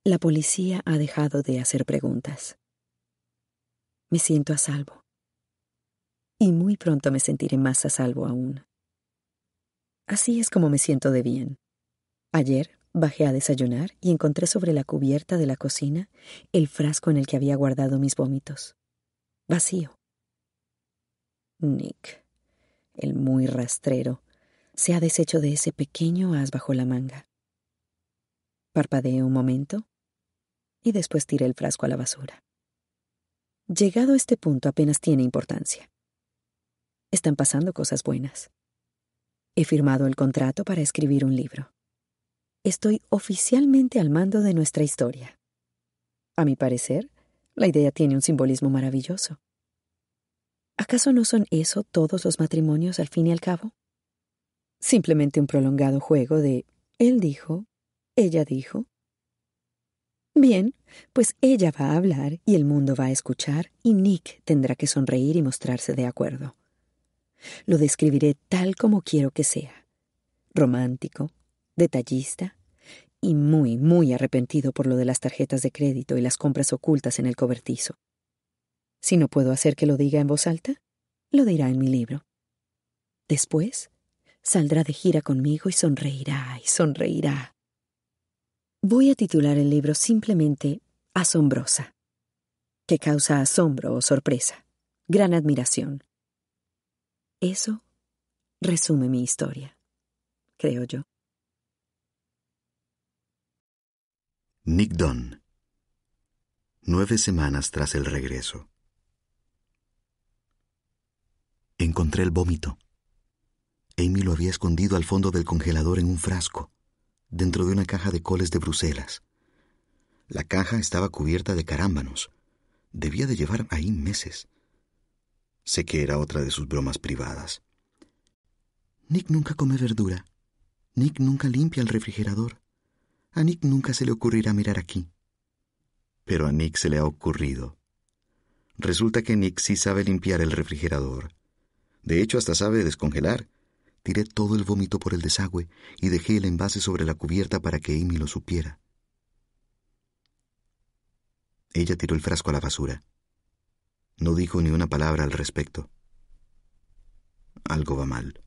La policía ha dejado de hacer preguntas. Me siento a salvo. Y muy pronto me sentiré más a salvo aún. Así es como me siento de bien. Ayer bajé a desayunar y encontré sobre la cubierta de la cocina el frasco en el que había guardado mis vómitos. vacío. Nick, el muy rastrero, se ha deshecho de ese pequeño as bajo la manga. Parpadeé un momento y después tiré el frasco a la basura. Llegado a este punto apenas tiene importancia. Están pasando cosas buenas. He firmado el contrato para escribir un libro. Estoy oficialmente al mando de nuestra historia. A mi parecer, la idea tiene un simbolismo maravilloso. ¿Acaso no son eso todos los matrimonios al fin y al cabo? Simplemente un prolongado juego de él dijo, ella dijo. Bien, pues ella va a hablar y el mundo va a escuchar y Nick tendrá que sonreír y mostrarse de acuerdo. Lo describiré tal como quiero que sea. Romántico, detallista y muy, muy arrepentido por lo de las tarjetas de crédito y las compras ocultas en el cobertizo. Si no puedo hacer que lo diga en voz alta, lo dirá en mi libro. Después, saldrá de gira conmigo y sonreirá y sonreirá. Voy a titular el libro simplemente Asombrosa, que causa asombro o sorpresa, gran admiración. Eso resume mi historia, creo yo. Nick Dunn. Nueve semanas tras el regreso. Encontré el vómito. Amy lo había escondido al fondo del congelador en un frasco, dentro de una caja de coles de Bruselas. La caja estaba cubierta de carámbanos. Debía de llevar ahí meses. Sé que era otra de sus bromas privadas. Nick nunca come verdura. Nick nunca limpia el refrigerador. A Nick nunca se le ocurrirá mirar aquí. Pero a Nick se le ha ocurrido. Resulta que Nick sí sabe limpiar el refrigerador. De hecho, hasta sabe descongelar. Tiré todo el vómito por el desagüe y dejé el envase sobre la cubierta para que Amy lo supiera. Ella tiró el frasco a la basura. No dijo ni una palabra al respecto. Algo va mal.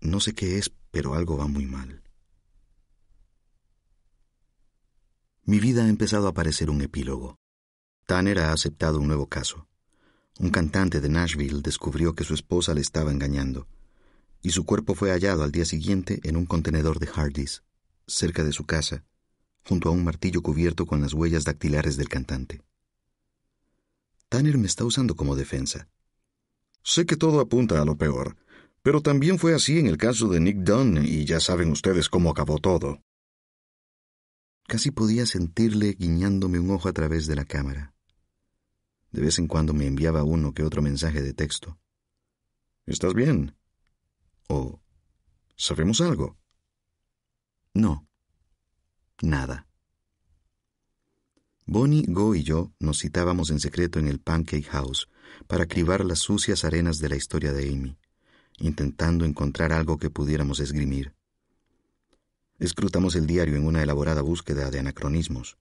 No sé qué es, pero algo va muy mal. Mi vida ha empezado a parecer un epílogo. Tanner ha aceptado un nuevo caso. Un cantante de Nashville descubrió que su esposa le estaba engañando, y su cuerpo fue hallado al día siguiente en un contenedor de Hardee's, cerca de su casa, junto a un martillo cubierto con las huellas dactilares del cantante. Tanner me está usando como defensa. Sé que todo apunta a lo peor, pero también fue así en el caso de Nick Dunn y ya saben ustedes cómo acabó todo. Casi podía sentirle guiñándome un ojo a través de la cámara. De vez en cuando me enviaba uno que otro mensaje de texto. ¿Estás bien? O ¿Sabemos algo? No. Nada. Bonnie, Go y yo nos citábamos en secreto en el Pancake House para cribar las sucias arenas de la historia de Amy, intentando encontrar algo que pudiéramos esgrimir. Escrutamos el diario en una elaborada búsqueda de anacronismos.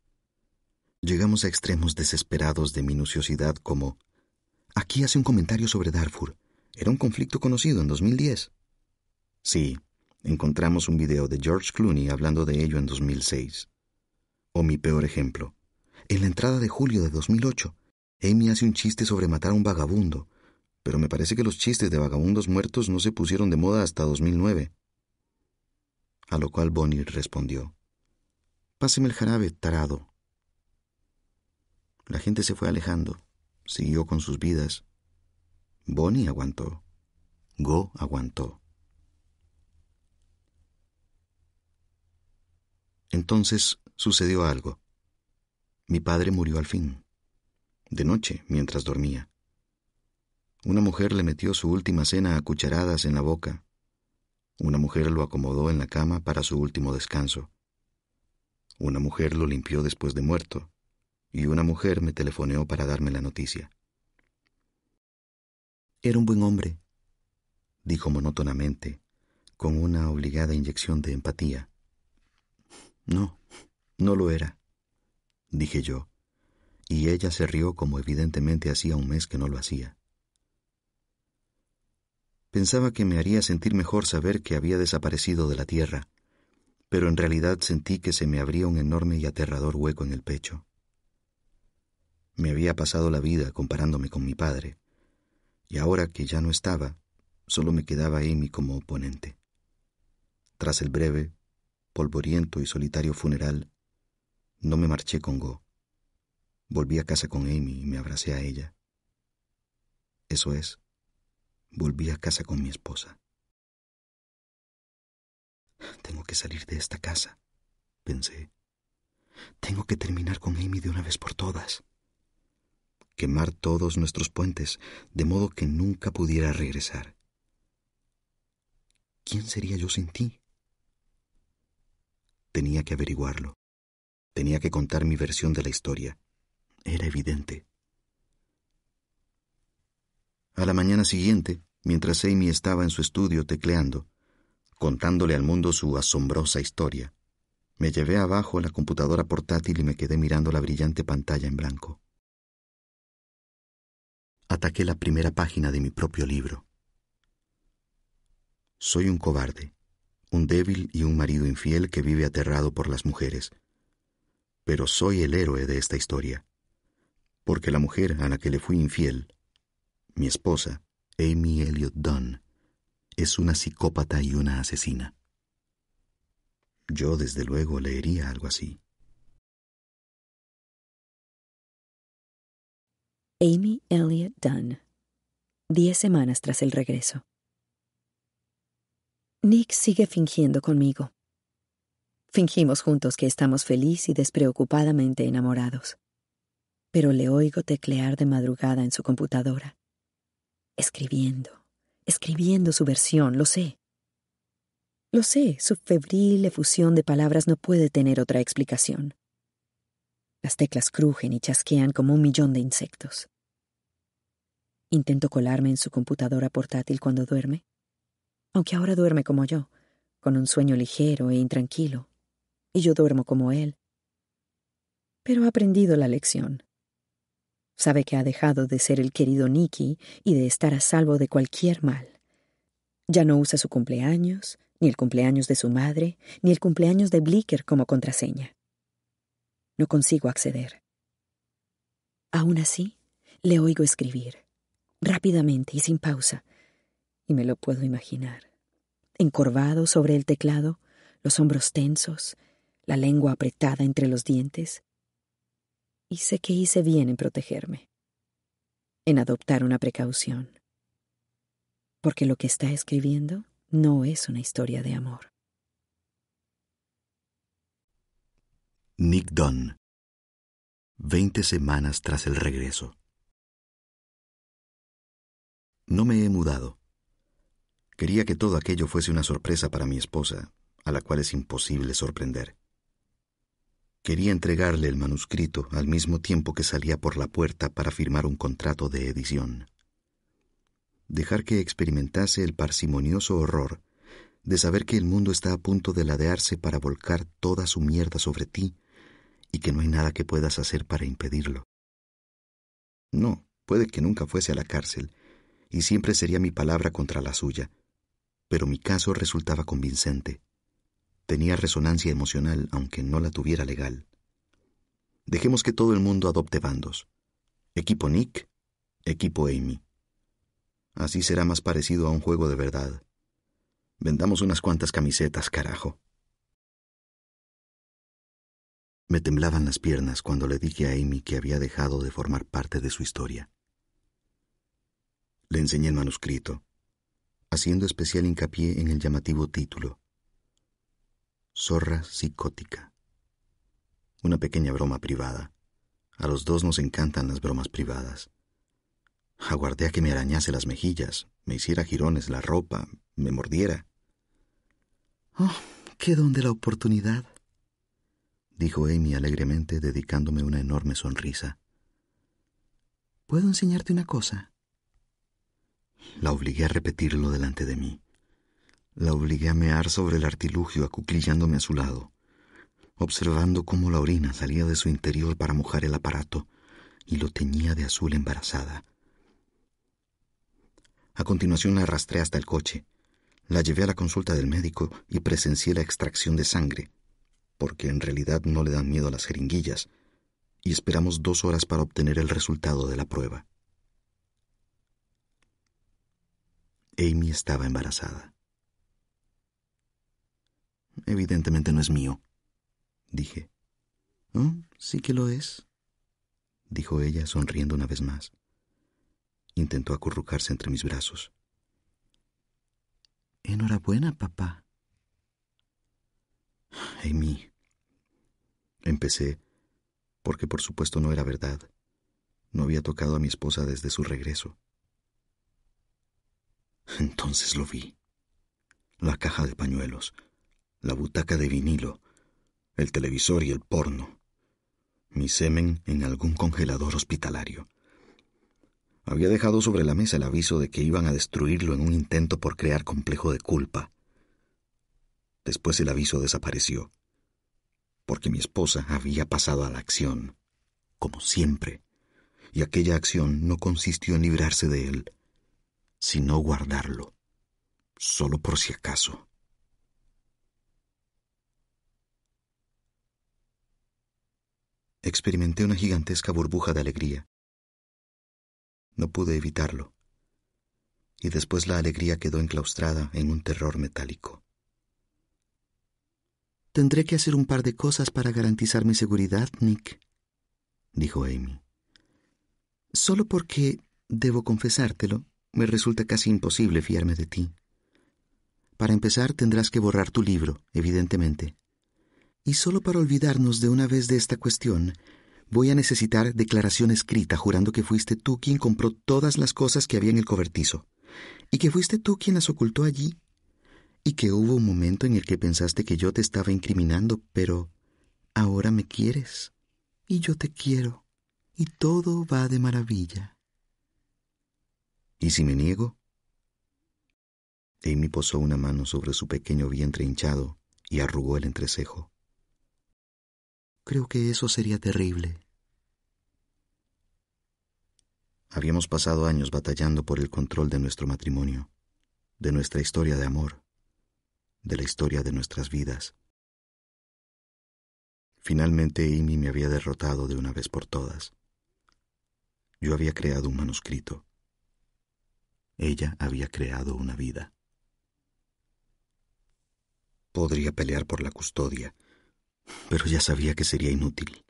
Llegamos a extremos desesperados de minuciosidad como Aquí hace un comentario sobre Darfur. Era un conflicto conocido en 2010. Sí, encontramos un video de George Clooney hablando de ello en 2006. O mi peor ejemplo, en la entrada de julio de 2008, Amy hace un chiste sobre matar a un vagabundo, pero me parece que los chistes de vagabundos muertos no se pusieron de moda hasta 2009. A lo cual Bonnie respondió, Páseme el jarabe, tarado. La gente se fue alejando, siguió con sus vidas. Bonnie aguantó. Go aguantó. Entonces sucedió algo. Mi padre murió al fin, de noche, mientras dormía. Una mujer le metió su última cena a cucharadas en la boca. Una mujer lo acomodó en la cama para su último descanso. Una mujer lo limpió después de muerto, y una mujer me telefoneó para darme la noticia. Era un buen hombre, dijo monótonamente, con una obligada inyección de empatía. No, no lo era dije yo, y ella se rió como evidentemente hacía un mes que no lo hacía. Pensaba que me haría sentir mejor saber que había desaparecido de la tierra, pero en realidad sentí que se me abría un enorme y aterrador hueco en el pecho. Me había pasado la vida comparándome con mi padre, y ahora que ya no estaba, solo me quedaba Amy como oponente. Tras el breve, polvoriento y solitario funeral, no me marché con Go. Volví a casa con Amy y me abracé a ella. Eso es, volví a casa con mi esposa. Tengo que salir de esta casa, pensé. Tengo que terminar con Amy de una vez por todas. Quemar todos nuestros puentes, de modo que nunca pudiera regresar. ¿Quién sería yo sin ti? Tenía que averiguarlo. Tenía que contar mi versión de la historia. Era evidente. A la mañana siguiente, mientras Amy estaba en su estudio tecleando, contándole al mundo su asombrosa historia, me llevé abajo la computadora portátil y me quedé mirando la brillante pantalla en blanco. Ataqué la primera página de mi propio libro. Soy un cobarde, un débil y un marido infiel que vive aterrado por las mujeres. Pero soy el héroe de esta historia, porque la mujer a la que le fui infiel, mi esposa, Amy Elliot Dunn, es una psicópata y una asesina. Yo desde luego leería algo así. Amy Elliott Dunn. Diez semanas tras el regreso. Nick sigue fingiendo conmigo. Fingimos juntos que estamos feliz y despreocupadamente enamorados. Pero le oigo teclear de madrugada en su computadora. Escribiendo, escribiendo su versión, lo sé. Lo sé, su febril efusión de palabras no puede tener otra explicación. Las teclas crujen y chasquean como un millón de insectos. Intento colarme en su computadora portátil cuando duerme, aunque ahora duerme como yo, con un sueño ligero e intranquilo, y yo duermo como él. Pero ha aprendido la lección. Sabe que ha dejado de ser el querido Nicky y de estar a salvo de cualquier mal. Ya no usa su cumpleaños, ni el cumpleaños de su madre, ni el cumpleaños de Blicker como contraseña. No consigo acceder. Aún así, le oigo escribir, rápidamente y sin pausa, y me lo puedo imaginar. Encorvado sobre el teclado, los hombros tensos, la lengua apretada entre los dientes. Y sé que hice bien en protegerme, en adoptar una precaución. Porque lo que está escribiendo no es una historia de amor. Nick Dunn. Veinte semanas tras el regreso. No me he mudado. Quería que todo aquello fuese una sorpresa para mi esposa, a la cual es imposible sorprender. Quería entregarle el manuscrito al mismo tiempo que salía por la puerta para firmar un contrato de edición dejar que experimentase el parsimonioso horror de saber que el mundo está a punto de ladearse para volcar toda su mierda sobre ti y que no hay nada que puedas hacer para impedirlo. No, puede que nunca fuese a la cárcel, y siempre sería mi palabra contra la suya, pero mi caso resultaba convincente. Tenía resonancia emocional, aunque no la tuviera legal. Dejemos que todo el mundo adopte bandos. Equipo Nick, equipo Amy. Así será más parecido a un juego de verdad. Vendamos unas cuantas camisetas, carajo. Me temblaban las piernas cuando le dije a Amy que había dejado de formar parte de su historia. Le enseñé el manuscrito, haciendo especial hincapié en el llamativo título. Zorra psicótica. Una pequeña broma privada. A los dos nos encantan las bromas privadas. Aguardé a que me arañase las mejillas, me hiciera jirones la ropa, me mordiera. Oh, qué don de la oportunidad, dijo Amy alegremente, dedicándome una enorme sonrisa. ¿Puedo enseñarte una cosa? La obligué a repetirlo delante de mí. La obligué a mear sobre el artilugio, acuclillándome a su lado, observando cómo la orina salía de su interior para mojar el aparato y lo teñía de azul embarazada. A continuación la arrastré hasta el coche. La llevé a la consulta del médico y presencié la extracción de sangre, porque en realidad no le dan miedo a las jeringuillas, y esperamos dos horas para obtener el resultado de la prueba. Amy estaba embarazada. Evidentemente no es mío, dije. Oh, sí que lo es, dijo ella, sonriendo una vez más. Intentó acurrucarse entre mis brazos. Enhorabuena, papá. Amy. Empecé, porque por supuesto no era verdad. No había tocado a mi esposa desde su regreso. Entonces lo vi. La caja de pañuelos, la butaca de vinilo, el televisor y el porno. Mi semen en algún congelador hospitalario. Había dejado sobre la mesa el aviso de que iban a destruirlo en un intento por crear complejo de culpa. Después el aviso desapareció, porque mi esposa había pasado a la acción, como siempre, y aquella acción no consistió en librarse de él, sino guardarlo, solo por si acaso. Experimenté una gigantesca burbuja de alegría. No pude evitarlo, y después la alegría quedó enclaustrada en un terror metálico. Tendré que hacer un par de cosas para garantizar mi seguridad, Nick, dijo Amy. Solo porque, debo confesártelo, me resulta casi imposible fiarme de ti. Para empezar, tendrás que borrar tu libro, evidentemente. Y solo para olvidarnos de una vez de esta cuestión, voy a necesitar declaración escrita jurando que fuiste tú quien compró todas las cosas que había en el cobertizo, y que fuiste tú quien las ocultó allí y que hubo un momento en el que pensaste que yo te estaba incriminando, pero ahora me quieres y yo te quiero y todo va de maravilla. ¿Y si me niego? Amy posó una mano sobre su pequeño vientre hinchado y arrugó el entrecejo. Creo que eso sería terrible. Habíamos pasado años batallando por el control de nuestro matrimonio, de nuestra historia de amor de la historia de nuestras vidas. Finalmente Amy me había derrotado de una vez por todas. Yo había creado un manuscrito. Ella había creado una vida. Podría pelear por la custodia, pero ya sabía que sería inútil.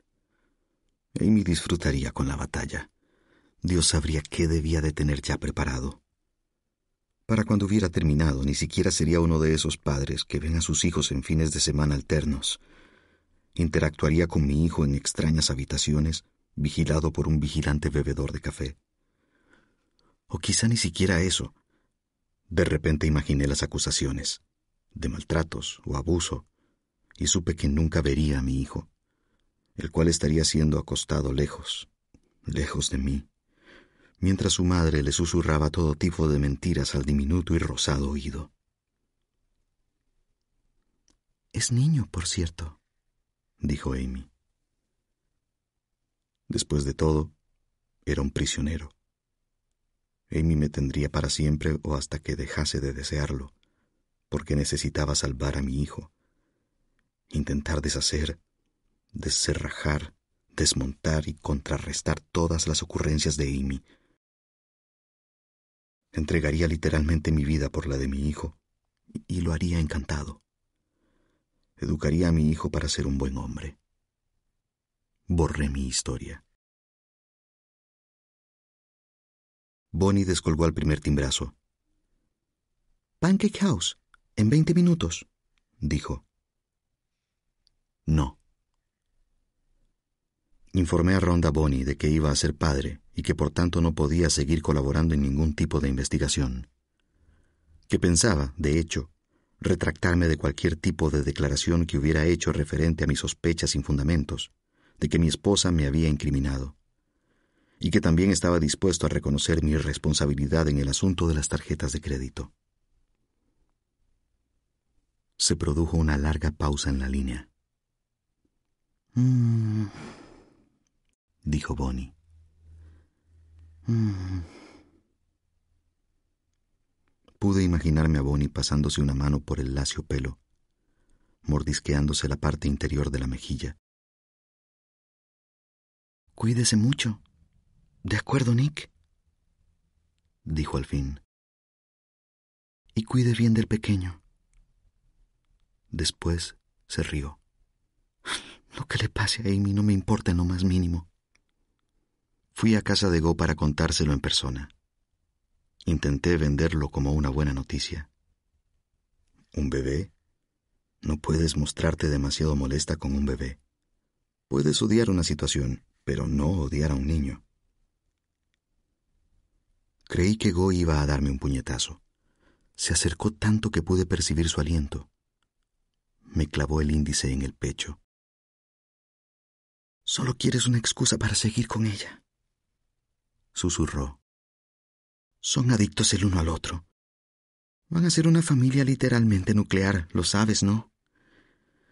Amy disfrutaría con la batalla. Dios sabría qué debía de tener ya preparado. Para cuando hubiera terminado, ni siquiera sería uno de esos padres que ven a sus hijos en fines de semana alternos. Interactuaría con mi hijo en extrañas habitaciones, vigilado por un vigilante bebedor de café. O quizá ni siquiera eso. De repente imaginé las acusaciones, de maltratos o abuso, y supe que nunca vería a mi hijo, el cual estaría siendo acostado lejos, lejos de mí mientras su madre le susurraba todo tipo de mentiras al diminuto y rosado oído. Es niño, por cierto, dijo Amy. Después de todo, era un prisionero. Amy me tendría para siempre o hasta que dejase de desearlo, porque necesitaba salvar a mi hijo, intentar deshacer, descerrajar, desmontar y contrarrestar todas las ocurrencias de Amy Entregaría literalmente mi vida por la de mi hijo, y lo haría encantado. Educaría a mi hijo para ser un buen hombre. Borré mi historia. Bonnie descolgó al primer timbrazo. Pancake House, en veinte minutos, dijo. No. Informé a Ronda Bonnie de que iba a ser padre y que por tanto no podía seguir colaborando en ningún tipo de investigación. Que pensaba, de hecho, retractarme de cualquier tipo de declaración que hubiera hecho referente a mis sospechas sin fundamentos, de que mi esposa me había incriminado, y que también estaba dispuesto a reconocer mi responsabilidad en el asunto de las tarjetas de crédito. Se produjo una larga pausa en la línea. Mm, dijo Bonnie. Mm. Pude imaginarme a Bonnie pasándose una mano por el lacio pelo, mordisqueándose la parte interior de la mejilla. Cuídese mucho. ¿De acuerdo, Nick? dijo al fin. Y cuide bien del pequeño. Después se rió. Lo que le pase a Amy no me importa en lo más mínimo. Fui a casa de Go para contárselo en persona. Intenté venderlo como una buena noticia. ¿Un bebé? No puedes mostrarte demasiado molesta con un bebé. Puedes odiar una situación, pero no odiar a un niño. Creí que Go iba a darme un puñetazo. Se acercó tanto que pude percibir su aliento. Me clavó el índice en el pecho. Solo quieres una excusa para seguir con ella, susurró. Son adictos el uno al otro. Van a ser una familia literalmente nuclear, lo sabes, ¿no?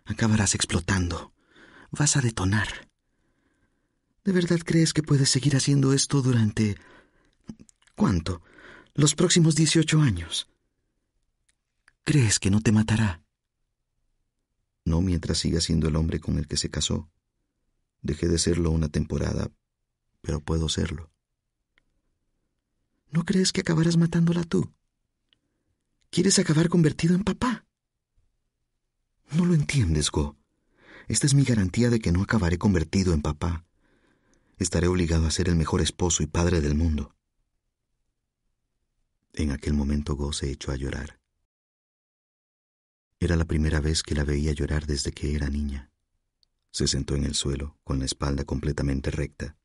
Acabarás explotando. Vas a detonar. ¿De verdad crees que puedes seguir haciendo esto durante... ¿Cuánto? Los próximos 18 años. ¿Crees que no te matará? No mientras siga siendo el hombre con el que se casó. Dejé de serlo una temporada, pero puedo serlo. ¿No crees que acabarás matándola tú? ¿Quieres acabar convertido en papá? No lo entiendes, Go. Esta es mi garantía de que no acabaré convertido en papá. Estaré obligado a ser el mejor esposo y padre del mundo. En aquel momento Go se echó a llorar. Era la primera vez que la veía llorar desde que era niña. Se sentó en el suelo, con la espalda completamente recta,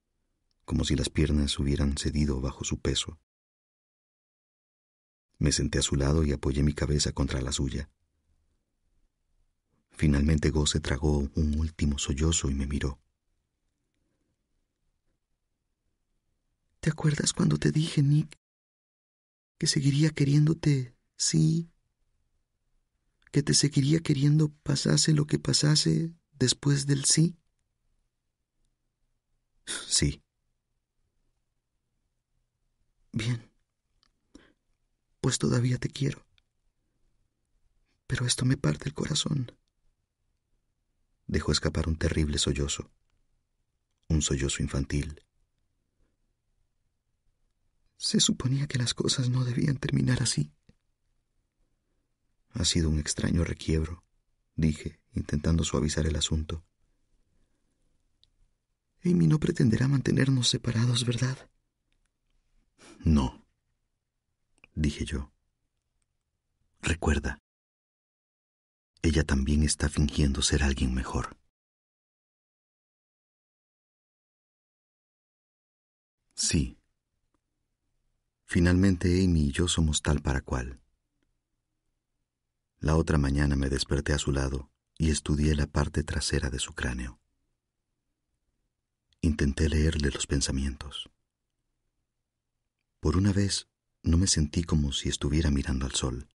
como si las piernas hubieran cedido bajo su peso. Me senté a su lado y apoyé mi cabeza contra la suya. Finalmente Go se tragó un último sollozo y me miró. ¿Te acuerdas cuando te dije, Nick, que seguiría queriéndote, sí? ¿Que te seguiría queriendo pasase lo que pasase después del sí? Sí. Bien pues todavía te quiero. Pero esto me parte el corazón. Dejó escapar un terrible sollozo, un sollozo infantil. Se suponía que las cosas no debían terminar así. Ha sido un extraño requiebro, dije, intentando suavizar el asunto. Amy no pretenderá mantenernos separados, ¿verdad? No dije yo. Recuerda, ella también está fingiendo ser alguien mejor. Sí. Finalmente Amy y yo somos tal para cual. La otra mañana me desperté a su lado y estudié la parte trasera de su cráneo. Intenté leerle los pensamientos. Por una vez no me sentí como si estuviera mirando al sol.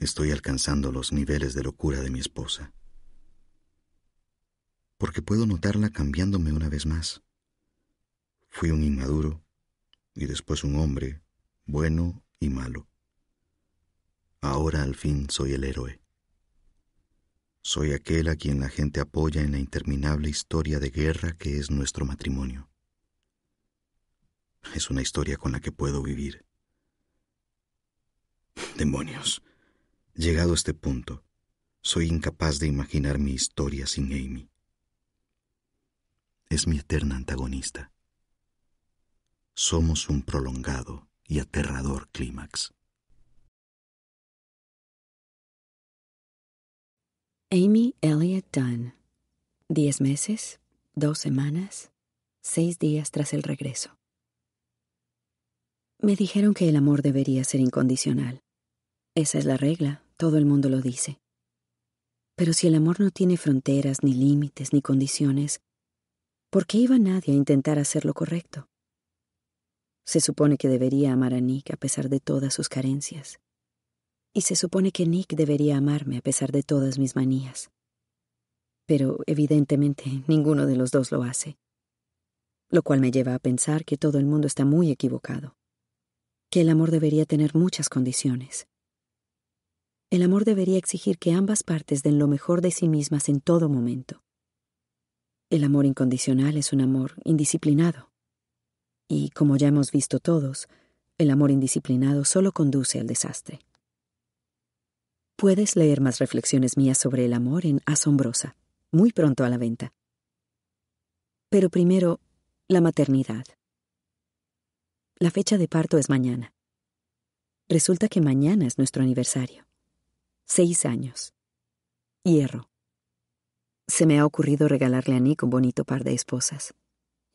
Estoy alcanzando los niveles de locura de mi esposa. Porque puedo notarla cambiándome una vez más. Fui un inmaduro y después un hombre, bueno y malo. Ahora al fin soy el héroe. Soy aquel a quien la gente apoya en la interminable historia de guerra que es nuestro matrimonio. Es una historia con la que puedo vivir. Demonios. Llegado a este punto, soy incapaz de imaginar mi historia sin Amy. Es mi eterna antagonista. Somos un prolongado y aterrador clímax. Amy Elliott Dunn. Diez meses, dos semanas, seis días tras el regreso. Me dijeron que el amor debería ser incondicional. Esa es la regla, todo el mundo lo dice. Pero si el amor no tiene fronteras, ni límites, ni condiciones, ¿por qué iba nadie a intentar hacer lo correcto? Se supone que debería amar a Nick a pesar de todas sus carencias. Y se supone que Nick debería amarme a pesar de todas mis manías. Pero evidentemente ninguno de los dos lo hace. Lo cual me lleva a pensar que todo el mundo está muy equivocado que el amor debería tener muchas condiciones. El amor debería exigir que ambas partes den lo mejor de sí mismas en todo momento. El amor incondicional es un amor indisciplinado. Y como ya hemos visto todos, el amor indisciplinado solo conduce al desastre. Puedes leer más reflexiones mías sobre el amor en Asombrosa, muy pronto a la venta. Pero primero, la maternidad. La fecha de parto es mañana. Resulta que mañana es nuestro aniversario. Seis años. Hierro. Se me ha ocurrido regalarle a Nick un bonito par de esposas,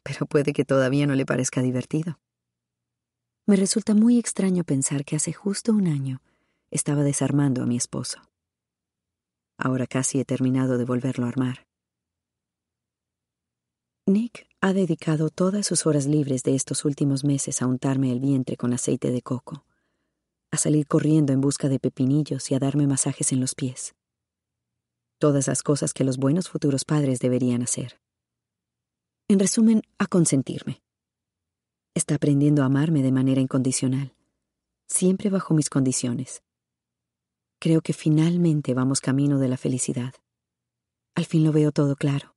pero puede que todavía no le parezca divertido. Me resulta muy extraño pensar que hace justo un año estaba desarmando a mi esposo. Ahora casi he terminado de volverlo a armar. Nick ha dedicado todas sus horas libres de estos últimos meses a untarme el vientre con aceite de coco, a salir corriendo en busca de pepinillos y a darme masajes en los pies. Todas las cosas que los buenos futuros padres deberían hacer. En resumen, a consentirme. Está aprendiendo a amarme de manera incondicional, siempre bajo mis condiciones. Creo que finalmente vamos camino de la felicidad. Al fin lo veo todo claro.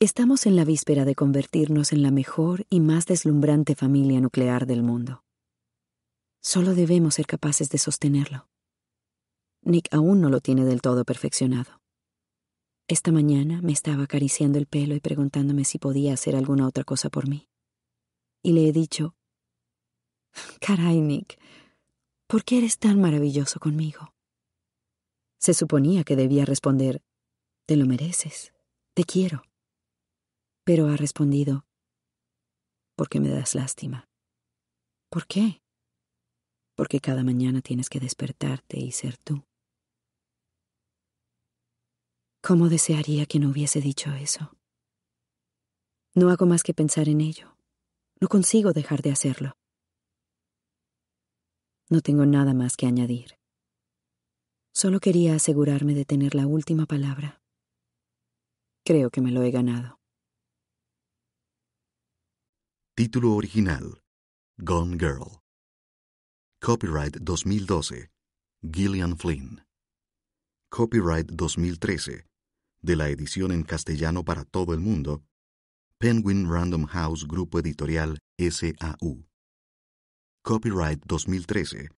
Estamos en la víspera de convertirnos en la mejor y más deslumbrante familia nuclear del mundo. Solo debemos ser capaces de sostenerlo. Nick aún no lo tiene del todo perfeccionado. Esta mañana me estaba acariciando el pelo y preguntándome si podía hacer alguna otra cosa por mí. Y le he dicho, Caray, Nick, ¿por qué eres tan maravilloso conmigo? Se suponía que debía responder, Te lo mereces, te quiero pero ha respondido, porque me das lástima. ¿Por qué? Porque cada mañana tienes que despertarte y ser tú. ¿Cómo desearía que no hubiese dicho eso? No hago más que pensar en ello. No consigo dejar de hacerlo. No tengo nada más que añadir. Solo quería asegurarme de tener la última palabra. Creo que me lo he ganado. Título original: Gone Girl. Copyright 2012. Gillian Flynn. Copyright 2013. De la edición en castellano para todo el mundo. Penguin Random House Grupo Editorial SAU. Copyright 2013.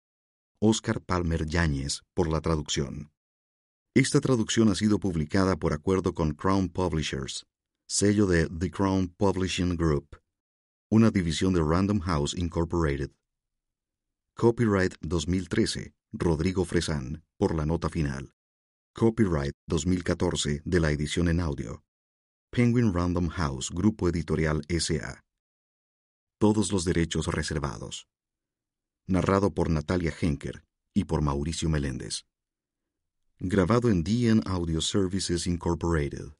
Oscar Palmer Yáñez por la traducción. Esta traducción ha sido publicada por acuerdo con Crown Publishers, sello de The Crown Publishing Group una división de Random House Incorporated. Copyright 2013, Rodrigo Fresán, por la nota final. Copyright 2014 de la edición en audio. Penguin Random House Grupo Editorial SA. Todos los derechos reservados. Narrado por Natalia Henker y por Mauricio Meléndez. Grabado en DN Audio Services Incorporated.